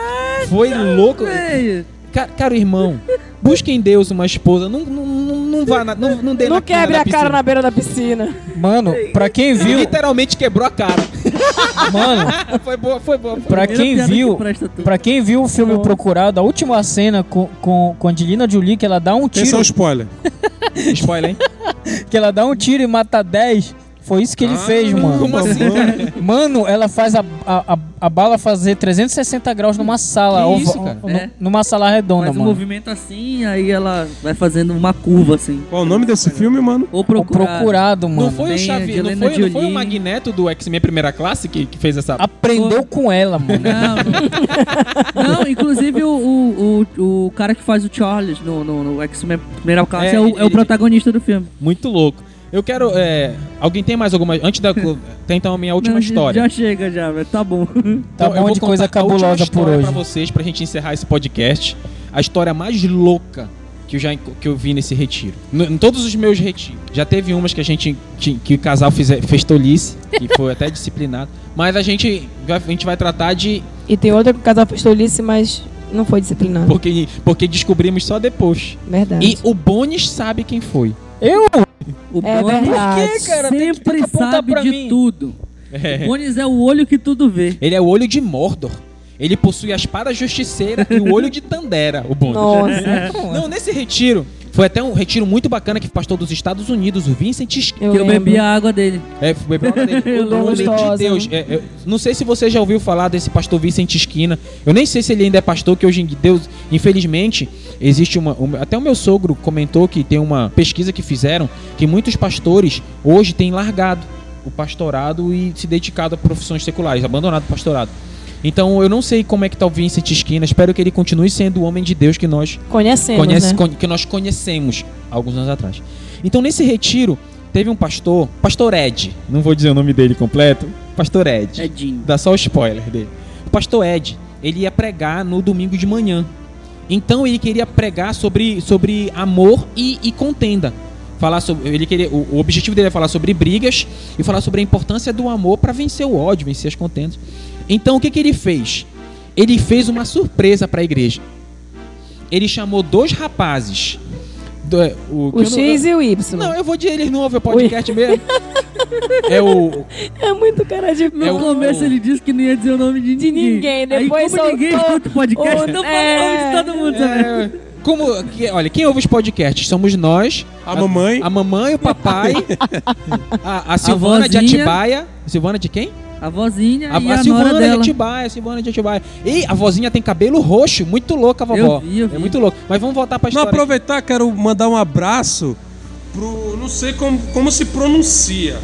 Foi louco. Véi, Ca- Caro irmão, busque em Deus uma esposa. Não, não, não, não vá na, não, não dê Não na quebre a cara na beira da piscina. Mano, pra quem Ele viu, literalmente quebrou a cara. mano, foi boa, foi boa. pra primeira quem viu, pra quem viu o filme. Procurado, a última cena com, com, com Angelina Jolie, que ela dá um tiro, Atenção, spoiler. Spoiler, hein? que ela dá um tiro e mata 10, foi isso que ele fez, mano. Como assim? Mano, ela faz a, a, a, a bala fazer 360 graus numa sala. Que isso, cara? É. Numa sala redonda, Faz um mano. movimento assim, aí ela vai fazendo uma curva assim. Qual o nome desse filme, mano? Ou O procurado. procurado, mano. Não foi o Tem Xavier, não foi, não foi o. Magneto do X-Men Primeira Classe que, que fez essa... Aprendeu com ela, mano. Não, não. Não, inclusive o, o, o, o cara que faz o Charles no, no, no X-Men Primeira Classe É, é, o, ele- é o protagonista do filme. Muito louco. Eu quero... é, Alguém tem mais alguma... Antes da... Tem então a minha última Não, história. Já chega já, velho. Tá bom. Tá Então, eu bom vou de coisa cabulosa por hoje. pra vocês, pra gente encerrar esse podcast. A história mais louca que eu já que eu vi nesse retiro. No- em todos os meus retiros. Já teve umas que a gente que, que o casal fize- fez tolice, que foi até disciplinado. Mas a gente vai- a gente vai tratar de E tem outra que o casal fez tolice, mas não foi disciplinado. porque porque descobrimos só depois. Verdade. E o Bonis sabe quem foi. Eu? O É Bonis verdade. Por que, cara? Tem que- tem sempre que sabe pra de mim. tudo. É. O Bonis é o olho que tudo vê. Ele é o olho de Mordor. Ele possui a espada justiceira e o olho de Tandera, o Bonis. Nossa. Não, nesse retiro, foi até um retiro muito bacana que o pastor dos Estados Unidos, o Vincent Eu que eu bebi a água dele. É, bebeu água dele. Eu o homem de. Deus. É, é, não sei se você já ouviu falar desse pastor Vicente Esquina. Eu nem sei se ele ainda é pastor, que hoje em Deus, infelizmente, existe uma. uma- até o meu sogro comentou que tem uma pesquisa que fizeram que muitos pastores hoje têm largado o pastorado e se dedicado a profissões seculares, abandonado o pastorado. Então eu não sei como é que tá o Vincent Esquina. Espero que ele continue sendo o homem de Deus que nós Conhecemos, conhece- né? con- que nós conhecemos alguns anos atrás. Então, nesse retiro, teve um pastor, pastor Ed, não vou dizer o nome dele completo, pastor Ed, Edinho. dá só o spoiler dele. O pastor Ed, ele ia pregar no domingo de manhã. Então, ele queria pregar sobre, sobre amor e, e contenda. Falar sobre, ele queria, o, o objetivo dele é falar sobre brigas e falar sobre a importância do amor para vencer o ódio, vencer as contendas. Então, o que, que ele fez? Ele fez uma surpresa para a igreja ele chamou dois rapazes. Do, o, que O eu não- X e o Y. Não, eu vou dizer, eles não ouvem o podcast mesmo. É o. É muito cara de No É o- começo ele disse que não ia dizer o nome de De ninguém. ninguém, depois Aí, como ninguém escuta o podcast, o- então fala é. o nome de todo mundo é, como. que- olha, quem ouve os podcasts somos nós. A mamãe. A mamãe, o papai. A, a Silvana de vozinha. Atibaia. Silvana de quem? A vozinha A, e a a, nora Silvana de dela. Atibaia, a Silvana de Atibaia. E a vozinha tem cabelo roxo, muito louca a vovó. Eu vi, eu vi. É muito louco. Mas vamos voltar pra Não, história. aproveitar, quero mandar um abraço pro. Não sei como, como se pronuncia.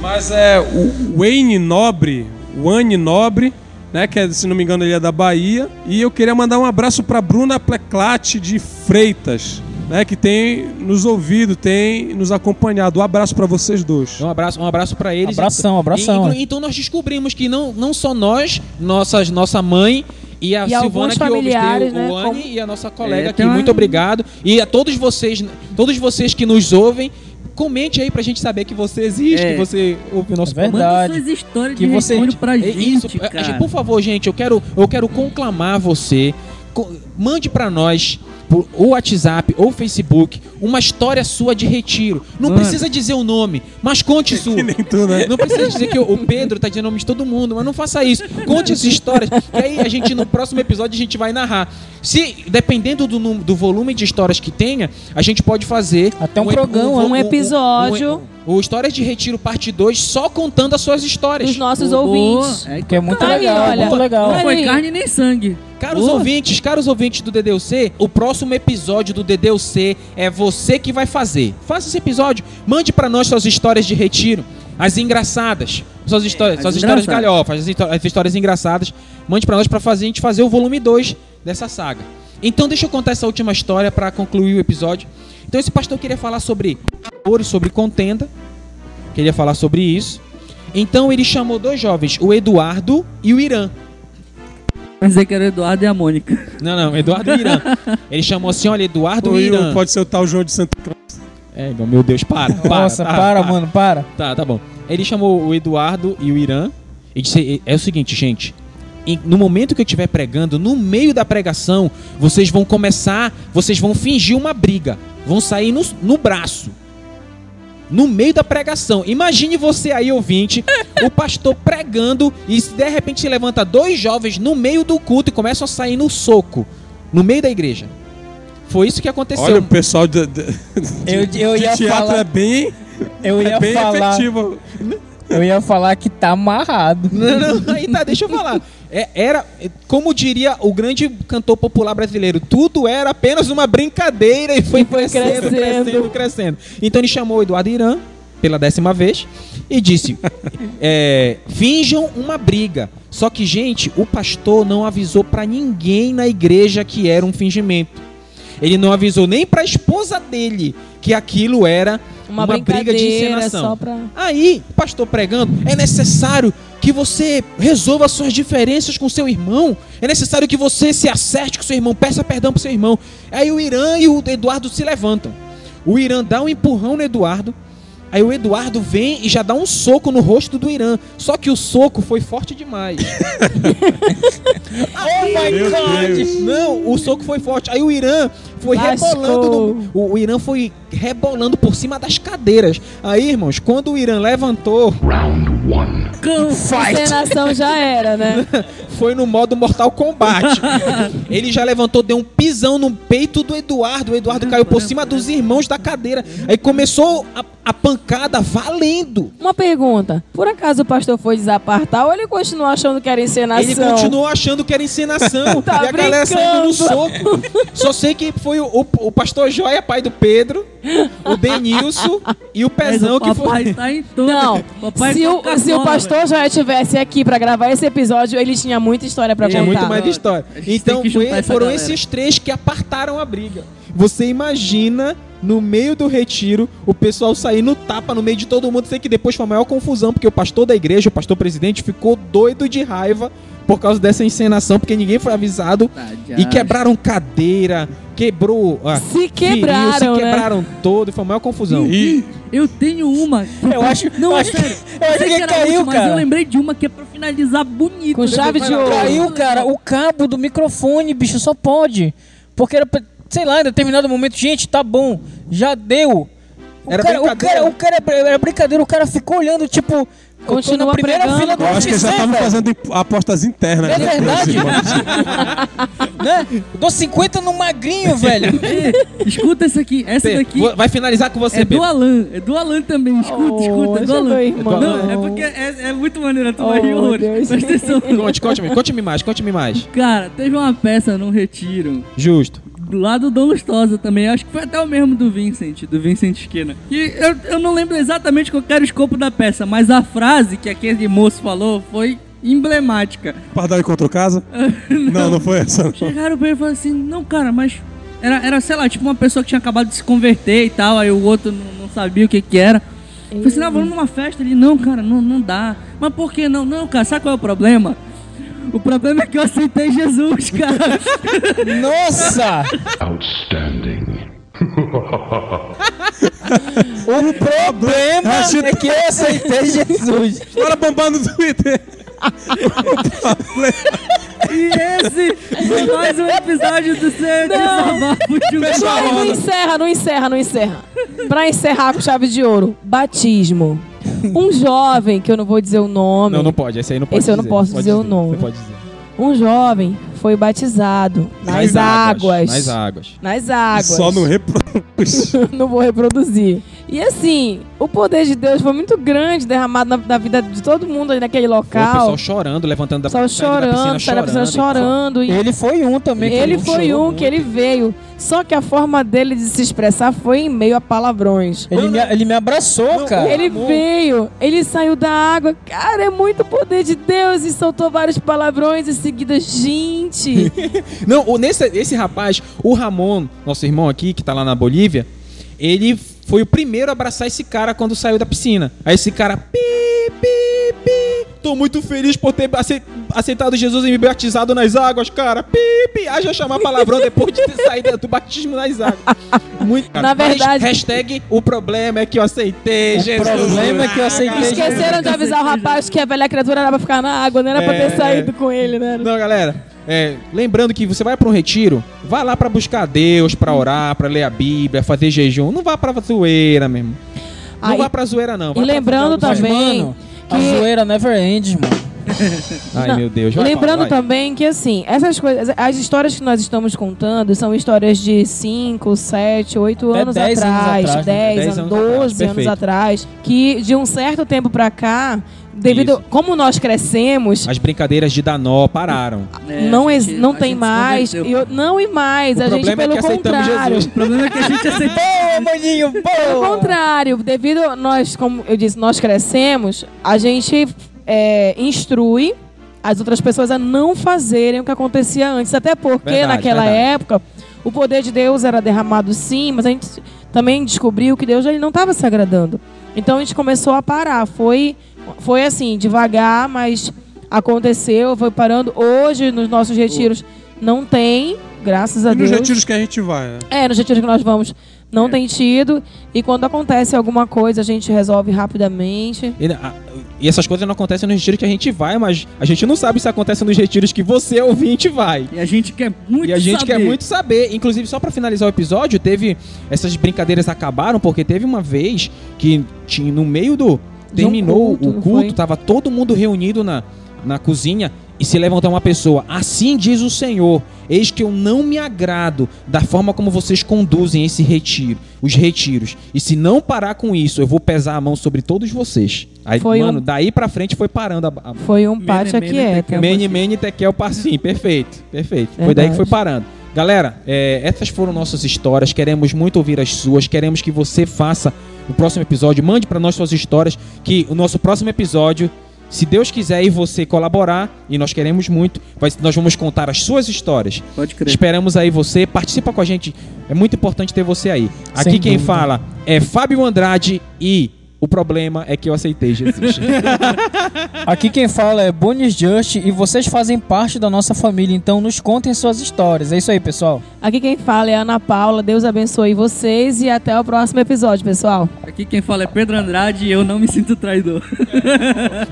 Mas é o Wayne Nobre. Wayne Nobre, né? Que é, se não me engano, ele é da Bahia. E eu queria mandar um abraço pra Bruna Pleclate de Freitas. Né, que tem nos ouvido, tem nos acompanhado. Um abraço pra vocês dois. Um abraço, um abraço para eles. Abração, abração. E- então nós descobrimos que não, não só nós, nossas, nossa mãe e a E Silvana que ouve tem o né, Anne como- e a nossa colega É, aqui. uma- Muito obrigado. E a todos vocês, todos vocês que nos ouvem, comente aí pra gente saber que você existe, É. que você ouve o nosso É verdade. Manda suas histórias Que de você- pra É gente, Isso, é, cara. por favor, gente, eu quero, eu quero conclamar você. Mande pra nós por ou WhatsApp ou Facebook uma história sua de retiro. Não Mano. precisa dizer o nome, mas conte sua. Tu, né? Não precisa dizer que o Pedro tá dizendo o nome de todo mundo, mas não faça isso. Conte essas histórias, que aí a gente, no próximo episódio, a gente vai narrar. Se, dependendo do, do volume de histórias que tenha, a gente pode fazer Até um ep- programa, vo- um episódio. O Histórias de Retiro Parte 2, só contando as suas histórias. Dos nossos ouvintes. É, Que é muito Aí, legal, olha, muito legal. não foi carne nem sangue. Caros ouvintes, caros ouvintes do DDUC, o próximo episódio do DDUC é você que vai fazer. Faça esse episódio, mande pra nós suas histórias de retiro, as engraçadas, suas histórias, as suas histórias engraçadas. galhofas, as, histó- as histórias engraçadas. mande pra nós pra fazer, a gente fazer o volume 2 dessa saga. Então deixa eu contar essa última história pra concluir o episódio. Então esse pastor queria falar sobre amor e sobre contenda. Queria falar sobre isso. Então ele chamou dois jovens, o Eduardo e o Irã. Pensei que era o Eduardo e a Mônica. Não, não, Eduardo e o Irã. Ele chamou assim, olha, Eduardo Ou e Irã. pode ser o tal João de Santa Cruz. É, meu Deus, para. para Nossa, tá, para, tá. mano, para. Tá, tá bom. Ele chamou o Eduardo e o Irã e disse: É o seguinte, gente. Em- No momento que eu estiver pregando, no meio da pregação, vocês vão começar, vocês vão fingir uma briga, vão sair no, no braço. No meio da pregação. Imagine você aí, ouvinte, o pastor pregando e se de repente se levanta dois jovens no meio do culto e começam a sair no soco, no meio da igreja. Foi isso que aconteceu. Olha, o pessoal de, de, Eu, eu de ia teatro falar, é bem, eu ia é bem falar, efetivo. eu ia falar que tá amarrado. Não, não, aí tá, deixa eu falar. É, era, como diria o grande cantor popular brasileiro, tudo era apenas uma brincadeira e foi, foi crescendo, crescendo. crescendo, crescendo, Então ele chamou o Eduardo Irã pela décima vez e disse: é, finjam uma briga. Só que, gente, o pastor não avisou pra ninguém na igreja que era um fingimento. Ele não avisou nem pra esposa dele que aquilo era Uma, uma, briga de encenação. pra... Aí, pastor pregando, é necessário que você resolva suas diferenças com seu irmão. É necessário que você se acerte com seu irmão, peça perdão pro seu irmão. Aí o Irã e o Eduardo se levantam. O Irã dá um empurrão no Eduardo. Aí o Eduardo vem e já dá um soco no rosto do Irã. Só que o soco foi forte demais. Oh my Meu god! Deus. Não, o soco foi forte. Aí o Irã foi Lascou. rebolando. no- o, o Irã foi rebolando por cima das cadeiras. Aí, irmãos, quando o Irã levantou, Encenação já era, né? foi no modo Mortal Kombat. Ele já levantou, deu um pisão no peito do Eduardo. O Eduardo caiu por cima dos irmãos da cadeira. Aí começou a, a pancada valendo. Uma pergunta. Por acaso o pastor foi desapartar ou ele continuou achando que era encenação? Ele continuou achando que era encenação. Tá e a galera saindo no brincando. soco. Só sei que foi o, o, o pastor Joia, pai do Pedro, o Denilson e o Pezão o que papai foi. tá em tudo. Não, papai se tá o, se o pastor já estivesse aqui pra gravar esse episódio, ele tinha muita história pra Tinha contar. muito mais história. Então foi- foram galera. esses três que apartaram a briga. Você imagina no meio do retiro o pessoal sair no tapa no meio de todo mundo. Sei que depois foi a maior confusão porque o pastor da igreja, o pastor presidente, ficou doido de raiva por causa dessa encenação porque ninguém foi avisado e quebraram cadeira, quebrou, ah, Se feriu, quebraram, se né? quebraram todo, foi a maior confusão. E Eu tenho uma. que Eu acho, Não, eu é acho que, sério. eu acho sei que era caiu, última, Mas eu cara. lembrei de uma que é pra finalizar bonito. Com chave de ouro. Caiu, cara, o cabo do microfone, bicho, só pode. Porque era pra, sei lá, em determinado momento, gente, tá bom, já deu. O Era cara, o brincadeira. cara, o cara era brincadeira, o cara ficou olhando, tipo, Continua na primeira pregando. fila do eu acho que já estavam fazendo apostas internas. É né? verdade. Né? Eu dou 50 no magrinho, velho. Ei, escuta essa aqui. Essa Pedro, daqui vai finalizar com você, é do Pedro. Alan. É do Alan também. Escuta, Oh, escuta. É do Alan. irmão. Não, é porque é, é muito maneiro. Tu vai rir horrores. Deus. Presta atenção. Conte, conte-me, conte-me mais, conte-me mais. Cara, teve uma peça num retiro. Justo. Do lado do Lustosa também. Acho que foi até o mesmo do Vincent, do Vincent Esquina. E eu, eu não lembro exatamente qual era o escopo da peça, mas a frase que aquele moço falou foi emblemática. Pardal encontrou casa? não, não foi essa. não. Chegaram pra ele e falaram assim, não, cara, mas. Era, era, sei lá, tipo uma pessoa que tinha acabado de se converter e tal, aí o outro não, não sabia o que que era. Eu falei assim, não, vamos numa festa. Ele, não, cara, não, não dá. Mas por que não? Não, cara, sabe qual é o problema? O problema é que eu aceitei Jesus, cara. Nossa! Outstanding. O problema é que eu aceitei Jesus. Bora bombar no Twitter. e esse foi mais um episódio do Ser Desabafo de um Não, não encerra, não encerra, não encerra. Pra encerrar com chave de ouro, batismo. Um jovem, que eu não vou dizer o nome, Não, não pode, esse aí não pode Esse eu não dizer. posso Pode dizer o nome. Você pode dizer. um jovem foi batizado nas, águas. Nas águas. Nas águas. Só não reproduz. não vou reproduzir. E assim, o poder de Deus foi muito grande derramado na, na vida de todo mundo ali naquele Pô, o local. pessoal chorando, levantando da, Pessoal saindo da chorando, piscina, da piscina chorando. e- Ele foi um também. que Ele foi um muito. que ele veio. Só que a forma dele de se expressar foi em meio a palavrões. Ele me, ele me abraçou, cara. Ele veio, ele saiu da água. Cara, é muito poder de Deus e soltou vários palavrões em seguida. Gente, Não, o- nesse esse rapaz, o Ramon, nosso irmão aqui, que tá lá na Bolívia, ele foi o primeiro a abraçar esse cara quando saiu da piscina. Aí esse cara, pi, pi, tô muito feliz por ter ace- aceitado Jesus e me batizado nas águas, cara. Pi, pi, haja chamar palavrão depois de ter saído do batismo nas águas. Muito, cara. Na Mas verdade- hashtag, o problema é que eu aceitei O Jesus. problema é que eu aceitei Jesus. esqueceram de avisar o rapaz que a velha criatura era pra ficar na água, não era pra É, ter saído com ele, né? Não, galera. é, lembrando que você vai para um retiro, vá lá pra buscar Deus, pra orar, pra ler a Bíblia, fazer jejum. Não vá pra zoeira mesmo. Não Aí- vá pra zoeira, não. Vai E pra lembrando também Mano, a que- zoeira never ends, mano. Ai, Não, meu Deus. Vai, Lembrando vai. também que, assim, essas coisas, as histórias que nós estamos contando são histórias de 5, 7, 8 Até anos 10 anos atrás, atrás, né? 10, 10 anos, anos atrás, 12 anos perfeito. atrás, que de um certo tempo pra cá, devido. Isso. Como nós crescemos, As brincadeiras de Danó pararam. É, não, gente- não tem mais. eu- não e mais. O a gente, problema é pelo que aceitamos contrário. Jesus. O problema é que a gente aceitou. Maninho, Pelo contrário, devido a nós, como eu disse, nós crescemos, a gente é, instrui as outras pessoas a não fazerem o que acontecia antes. Até porque Verdade, naquela verdade. época o poder de Deus era derramado sim, mas a gente também descobriu que Deus ele não estava se agradando. Então a gente começou a parar. Foi, foi assim, devagar, mas aconteceu, foi parando. Hoje, nos nossos retiros, não tem, graças a E nos Deus. retiros que a gente vai, né? É, nos retiros que nós vamos não tem tido. E quando acontece alguma coisa, a gente resolve rapidamente. E, a- e essas coisas não acontecem nos retiros que a gente vai, mas a gente não sabe se acontece nos retiros que você, ouvinte, vai. E a gente quer muito E a gente saber. quer muito saber. Inclusive, só pra finalizar o episódio, teve. Essas brincadeiras acabaram, porque teve uma vez que tinha no meio do. Terminou culto, o culto, foi? tava todo mundo reunido na, na cozinha e se levantou uma pessoa. Assim diz o Senhor: Eis que eu não me agrado da forma como vocês conduzem esse retiro, os retiros. E se não parar com isso, eu vou pesar a mão sobre todos vocês. Aí, Foi mano, um- daí pra frente foi parando a, a, Foi um pátia mene, quieta. Mene, mene, tekel, passim. Perfeito, perfeito. Foi Verdade. daí que foi parando. Galera, é, essas foram nossas histórias. Queremos muito ouvir as suas. Queremos que você faça o próximo episódio. Mande pra nós suas histórias. Que o nosso próximo episódio, se Deus quiser e você colaborar, e nós queremos muito, nós vamos contar as suas histórias. Pode crer. Esperamos aí você. Participa com a gente. É muito importante ter você aí. Aqui Sem quem dúvida. fala é Fábio Andrade e o problema é que eu aceitei Jesus. Aqui quem fala é Bonis Just e vocês fazem parte da nossa família, então nos contem suas histórias. É isso aí, pessoal. Aqui quem fala é Ana Paula. Deus abençoe vocês e até o próximo episódio, pessoal. Aqui quem fala é Pedro Andrade e eu não me sinto traidor.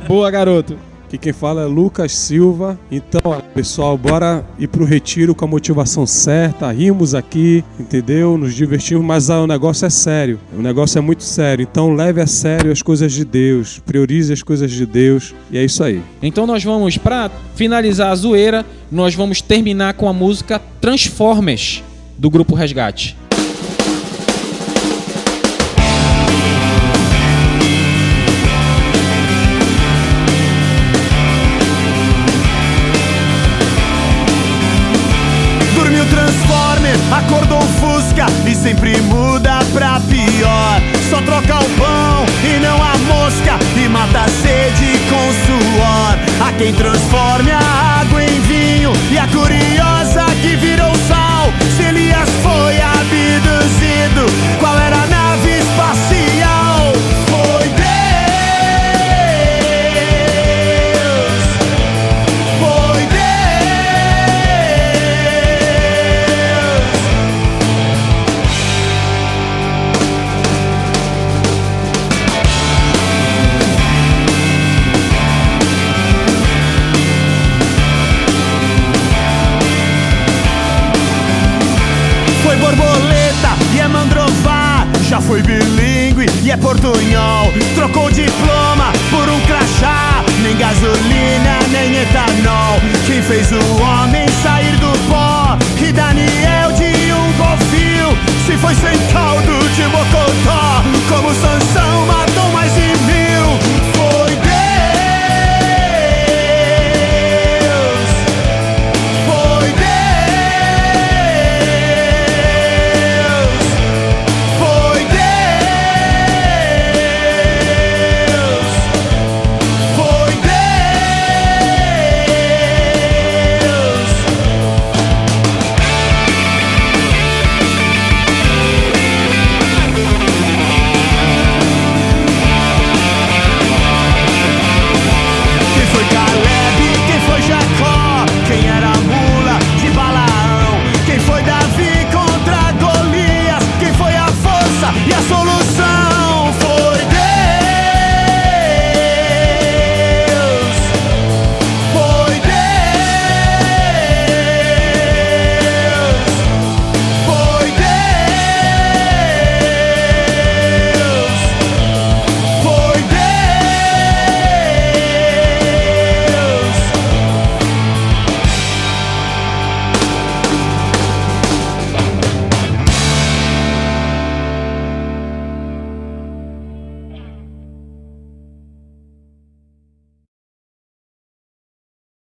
Boa, garoto. Aqui quem fala é Lucas Silva. Então, pessoal, bora ir pro retiro com a motivação certa. Rimos aqui, entendeu? Nos divertimos, mas ah, o negócio é sério. O negócio é muito sério. Então, leve a sério as coisas de Deus. Priorize as coisas de Deus. E é isso aí. Então nós vamos, pra finalizar a zoeira, nós vamos terminar com a música Transformers, do grupo Resgate.